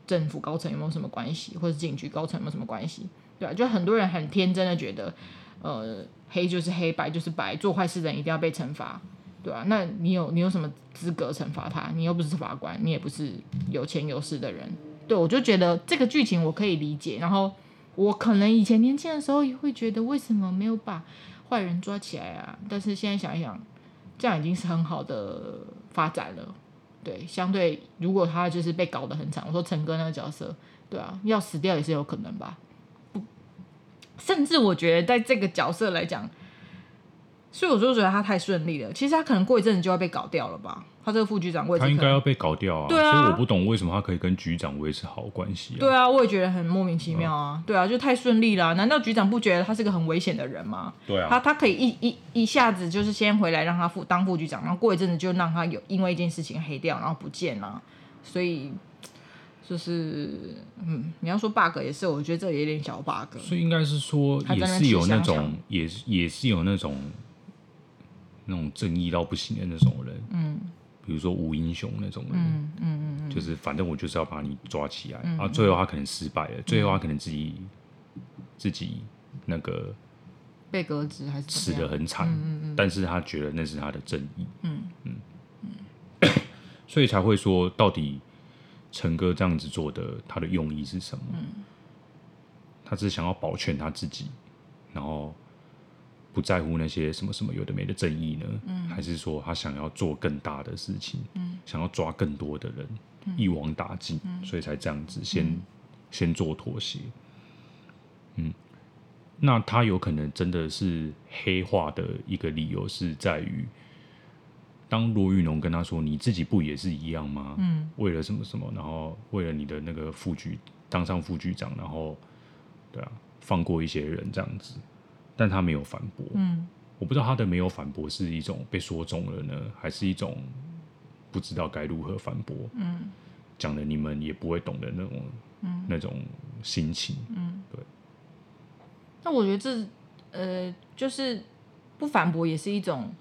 政府高层有没有什么关系，或者警局高层有没有什么关系？对啊，就很多人很天真的觉得，呃，黑就是黑，白就是白，做坏事的人一定要被惩罚。对啊，那你有你有什么资格惩罚他？你又不是法官，你也不是有钱有势的人。对，我就觉得这个剧情我可以理解。然后我可能以前年轻的时候也会觉得，为什么没有把坏人抓起来啊？但是现在想一想，这样已经是很好的发展了。对，相对如果他就是被搞得很惨，我说陈哥那个角色，对啊，要死掉也是有可能吧。不，甚至我觉得在这个角色来讲。所以我就觉得他太顺利了。其实他可能过一阵子就要被搞掉了吧？他这个副局长位置，他应该要被搞掉啊。对啊，所以我不懂为什么他可以跟局长维持好关系啊。对啊，我也觉得很莫名其妙啊。嗯、对啊，就太顺利了。难道局长不觉得他是个很危险的人吗？对啊，他他可以一一一下子就是先回来让他副当副局长，然后过一阵子就让他有因为一件事情黑掉，然后不见了。所以就是嗯，你要说 bug 也是，我觉得这有点小 bug。所以应该是说也是有那种，也是也是有那种。那种正义到不行的那种人，嗯，比如说吴英雄那种人，嗯嗯嗯，就是反正我就是要把你抓起来，嗯、啊，最后他可能失败了，嗯、最后他可能自己自己那个被革职还是死的很惨，嗯嗯嗯，但是他觉得那是他的正义，嗯嗯。嗯，所以才会说，到底陈哥这样子做的，他的用意是什么？嗯，他是想要保全他自己，然后不在乎那些什么什么有的没的正义呢？嗯，还是说他想要做更大的事情？嗯，想要抓更多的人，嗯，一网打尽，嗯，所以才这样子先，先先做妥协，嗯。那他有可能真的是黑化的一个理由是在于，当罗玉农跟他说：“你自己不也是一样吗？”嗯，为了什么什么，然后为了你的那个副局当上副局长，然后对啊，放过一些人这样子，但他没有反驳。嗯，我不知道他的没有反驳是一种被说中了呢，还是一种不知道该如何反驳。嗯，讲的你们也不会懂的那种，嗯，那种心情。嗯，对。那我觉得这，呃，就是不反驳也是一种，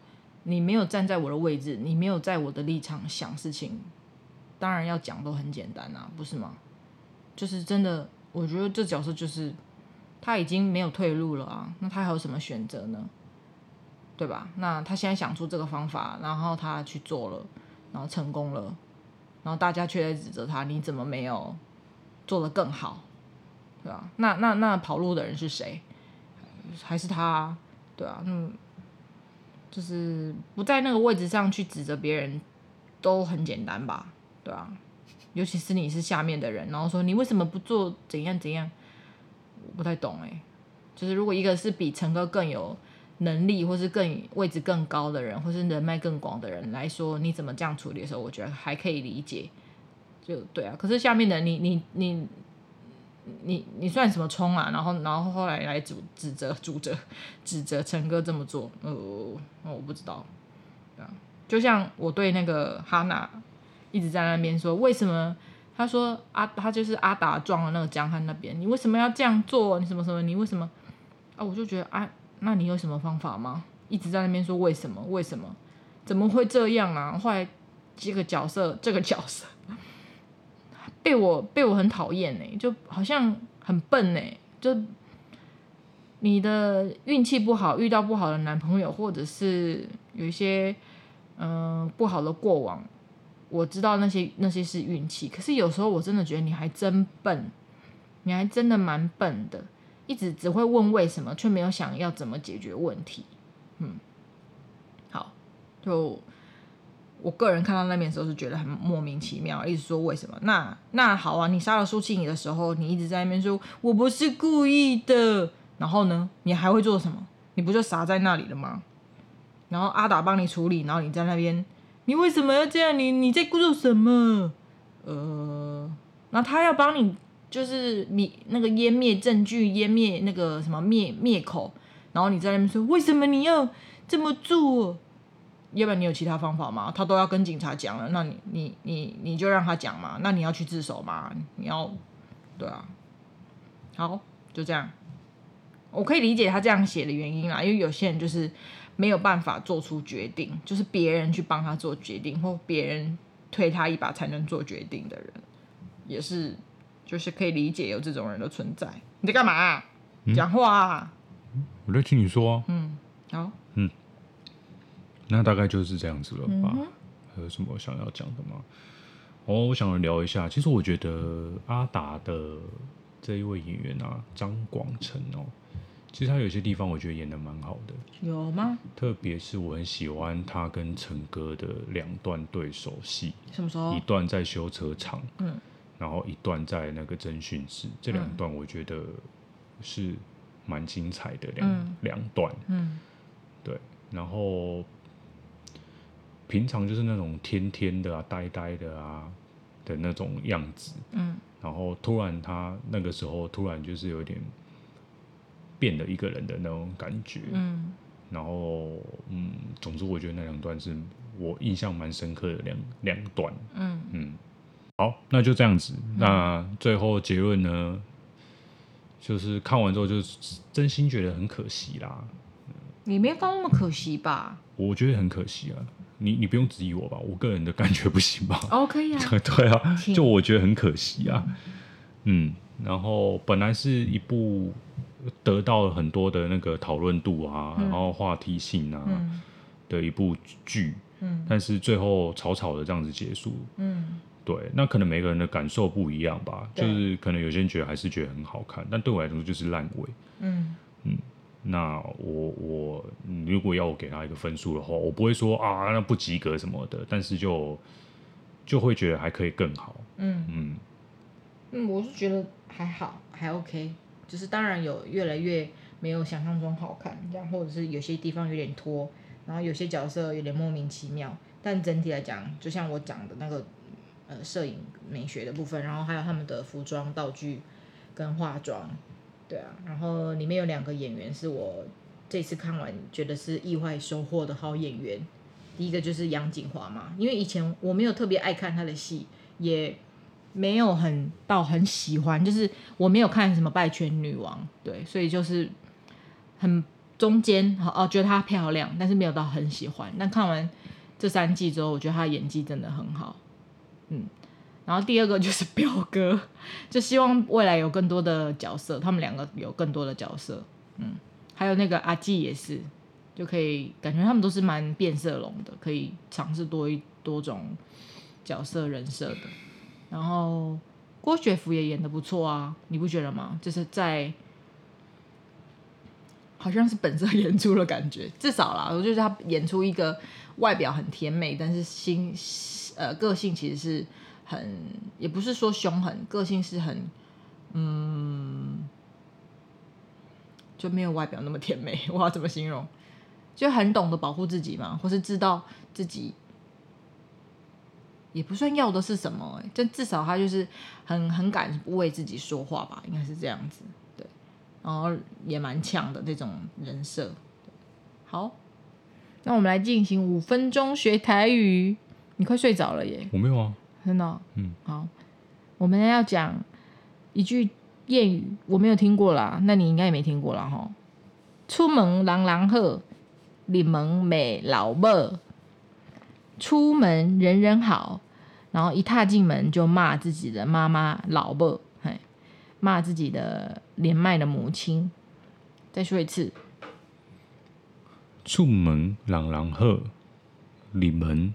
你没有站在我的位置，你没有在我的立场想事情，当然要讲都很简单啊，不是吗？就是真的，我觉得这角色就是他已经没有退路了啊，那他还有什么选择呢？对吧？那他现在想出这个方法，然后他去做了，然后成功了，然后大家却在指责他，你怎么没有做得更好？对吧？那那那跑路的人是谁？还是他，对啊，嗯，就是不在那个位置上去指责别人，都很简单吧，对啊，尤其是你是下面的人，然后说你为什么不做怎样怎样，我不太懂哎。就是如果一个是比陈哥更有能力，或是更位置更高的人，或是人脉更广的人来说，你怎么这样处理的时候，我觉得还可以理解，就对啊。可是下面的你，你，你。你你算什么冲啊？然后然后后来来指指责指责指责陈哥这么做，呃，我不知道，就像我对那个哈娜一直在那边说，为什么他说阿他就是阿达撞了那个江汉那边，你为什么要这样做？你什么什么？你为什么？啊，我就觉得啊，那你有什么方法吗？一直在那边说为什么为什么？怎么会这样啊？后来这个角色这个角色。被我被我很讨厌呢，就好像很笨呢。就你的运气不好，遇到不好的男朋友，或者是有一些嗯、不好的过往，我知道那些那些是运气。可是有时候我真的觉得你还真笨，你还真的蛮笨的，一直只会问为什么，却没有想要怎么解决问题。嗯，好，就。我个人看到那边的时候是觉得很莫名其妙，一直说为什么？那那好啊，你杀了苏庆仪的时候，你一直在那边说我不是故意的，然后呢，你还会做什么？你不就傻在那里了吗？然后阿达帮你处理，然后你在那边，你为什么要这样？你你在故做什么？呃，那他要帮你就是你那个湮灭证据，湮灭那个什么灭灭口，然后你在那边说为什么你要这么做？要不然你有其他方法吗？他都要跟警察讲了，那你你你你就让他讲嘛。那你要去自首吗？你要，对啊。好，就这样。我可以理解他这样写的原因啦，因为有些人就是没有办法做出决定，就是别人去帮他做决定，或别人推他一把才能做决定的人，也是就是可以理解有这种人的存在。你在干嘛啊？讲话啊。我在听你说。嗯，好。嗯。那大概就是这样子了吧？嗯、还有什么想要讲的吗？哦，我想聊一下。其实我觉得阿达的这一位演员啊，张广成哦，其实他有些地方我觉得演的蛮好的。有吗？特别是我很喜欢他跟陈哥的两段对手戏。什么时候？一段在修车厂，嗯，然后一段在那个侦讯室。这两段我觉得是蛮精彩的两两、嗯、段。嗯，对，然后。平常就是那种天天的啊、呆呆的啊的那种样子，嗯，然后突然他那个时候突然就是有点变了一个人的那种感觉，嗯，然后嗯，总之我觉得那两段是我印象蛮深刻的两两段，嗯嗯，好，那就这样子，嗯、那最后结论呢，就是看完之后就真心觉得很可惜啦，你没放那么可惜吧？我觉得很可惜啊。你你不用质疑我吧，我个人的感觉不行吧？哦，可以啊。对啊，就我觉得很可惜啊。嗯，然后本来是一部得到了很多的那个讨论度啊，嗯、然后话题性啊、嗯、的一部剧，嗯，但是最后草草的这样子结束，嗯，对，那可能每个人的感受不一样吧，就是可能有些人觉得还是觉得很好看，但对我来说就是烂尾，嗯。嗯，那我我如果要我给他一个分数的话，我不会说啊那不及格什么的，但是就就会觉得还可以更好，嗯。嗯。嗯，我是觉得还好，还 OK。就是当然有越来越没有想象中好看，这样或者是有些地方有点拖，然后有些角色有点莫名其妙。但整体来讲，就像我讲的那个呃摄影美学的部分，然后还有他们的服装道具跟化妆，对啊，然后里面有两个演员是我这次看完觉得是意外收获的好演员。第一个就是杨谨华嘛，因为以前我没有特别爱看他的戏，也。没有很到很喜欢，就是我没有看什么《败犬女王》，对，所以就是很中间，哦，觉得她漂亮，但是没有到很喜欢。但看完这三季之后，我觉得她演技真的很好，嗯。然后第二个就是表哥，就希望未来有更多的角色，他们两个有更多的角色，嗯。还有那个阿纪也是，就可以感觉他们都是蛮变色龙的，可以尝试多一多种角色人设的。然后郭学福也演的不错啊，你不觉得吗？就是在好像是本色演出的感觉，至少啦，我觉得他演出一个外表很甜美，但是心呃个性其实是很，也不是说凶狠，个性是很嗯，就没有外表那么甜美。我要怎么形容？就很懂得保护自己嘛，或是知道自己。也不算要的是什么哎、欸，但至少他就是很很敢为自己说话吧，应该是这样子，对，然后也蛮强的那种人设。好，那我们来进行五分钟学台语。你快睡着了耶？我没有啊，真的、哦。嗯，好，我们要讲一句谚语，我没有听过啦，那你应该也没听过啦哈。出门人人好，入门骂老母。出门人人好，然后一踏进门就骂自己的妈妈、老婆，嘿，骂自己的年迈的母亲。再说一次，出门朗朗喝，里门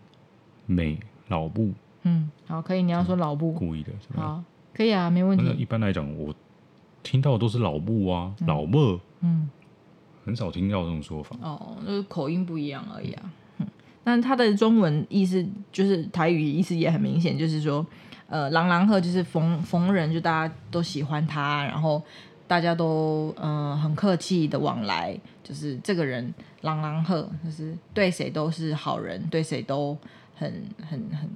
美老布。嗯，好，可以。你要说老母，故意的，好，可以啊，没问题。一般来讲，我听到的都是老布啊，嗯、老母，嗯，很少听到这种说法。哦，就是口音不一样而已啊。但他的中文意思就是台语意思也很明显，就是说，呃，郎朗鹤就是逢逢人就大家都喜欢他，然后大家都嗯、很客气的往来，就是这个人郎朗鹤就是对谁都是好人，对谁都很很很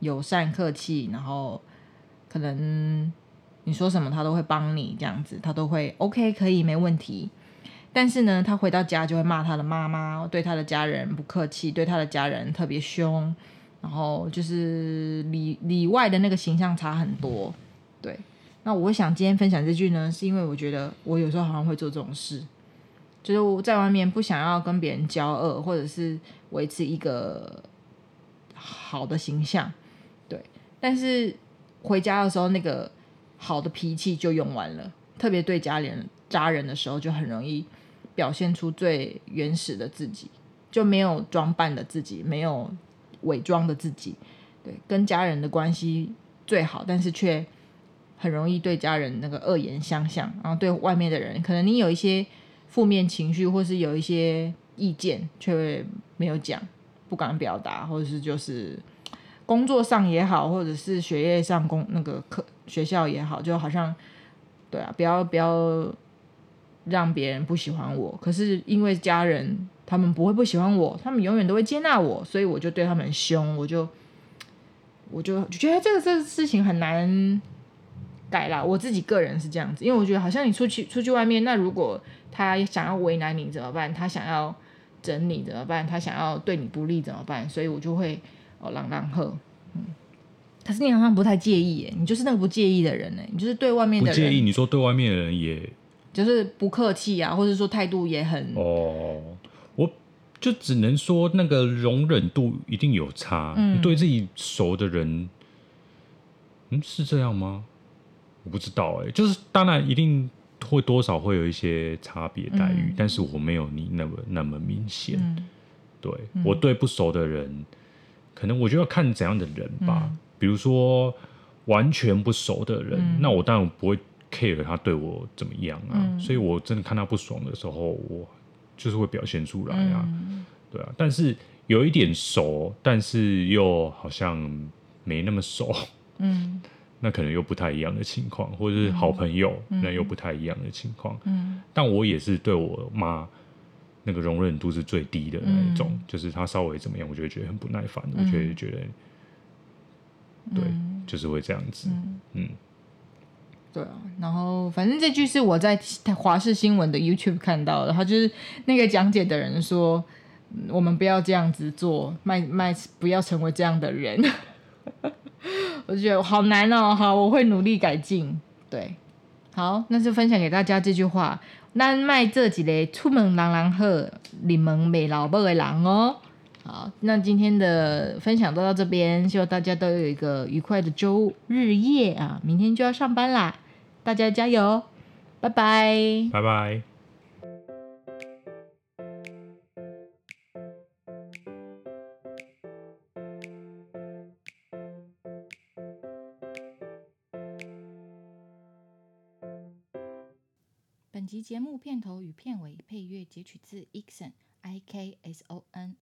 友善客气，然后可能你说什么他都会帮你这样子，他都会 OK 可以没问题。但是呢，他回到家就会骂他的妈妈，对他的家人不客气，对他的家人特别凶，然后就是里里外的那个形象差很多。对，那我想今天分享这句呢，是因为我觉得我有时候好像会做这种事，就是我在外面不想要跟别人交恶，或者是维持一个好的形象，对，但是回家的时候那个好的脾气就用完了，特别对家里人扎人的时候就很容易。表现出最原始的自己，就没有装扮的自己，没有伪装的自己。对，跟家人的关系最好，但是却很容易对家人那个恶言相向，然后对外面的人，可能你有一些负面情绪，或是有一些意见，却没有讲，不敢表达，或者是就是工作上也好，或者是学业上工那个课学校也好，就好像对啊，不要不要。让别人不喜欢我，可是因为家人他们不会不喜欢我，他们永远都会接纳我，所以我就对他们凶，我就我就觉得这个这个事情很难改啦。我自己个人是这样子，因为我觉得好像你出去出去外面，那如果他想要为难你怎么办？他想要整你怎么办？他想要对你不利怎么办？所以我就会哦，朗朗喝，嗯。可是你好像不太介意耶，你就是那个不介意的人呢，你就是对外面的人不介意。你说对外面的人也。就是不客气啊，或者说态度也很哦，我就只能说那个容忍度一定有差。嗯，对自己熟的人，嗯，是这样吗？我不知道哎、欸，就是当然一定会多少会有一些差别待遇，嗯、但是我没有你那么那么明显。嗯、对、嗯、我对不熟的人，可能我就要看怎样的人吧。嗯、比如说完全不熟的人，嗯、那我当然不会 care 他对我怎么样啊。嗯、所以我真的看他不爽的时候，我就是会表现出来啊。嗯、对啊，但是有一点熟，但是又好像没那么熟。嗯。那可能又不太一样的情况，或者是好朋友，嗯、那又不太一样的情况。嗯，但我也是对我妈那个容忍度是最低的那一种，嗯、就是她稍微怎么样，我就会觉得很不耐烦，嗯、我就会觉得，对，嗯、就是会这样子。嗯，嗯对啊。然后，反正这句是我在华视新闻的 YouTube 看到的，他就是那个讲解的人说，我们不要这样子做，麦麦不要成为这样的人。我就觉得好难哦，好，我会努力改进。对，好，那就分享给大家这句话：那卖这几类出门狼狼喝，你们没老母的狼哦。好，那今天的分享都到这边，希望大家都有一个愉快的周日夜啊！明天就要上班啦，大家加油，拜拜，拜拜。本集节目片头与片尾配乐截取自 Ikson I K S O N。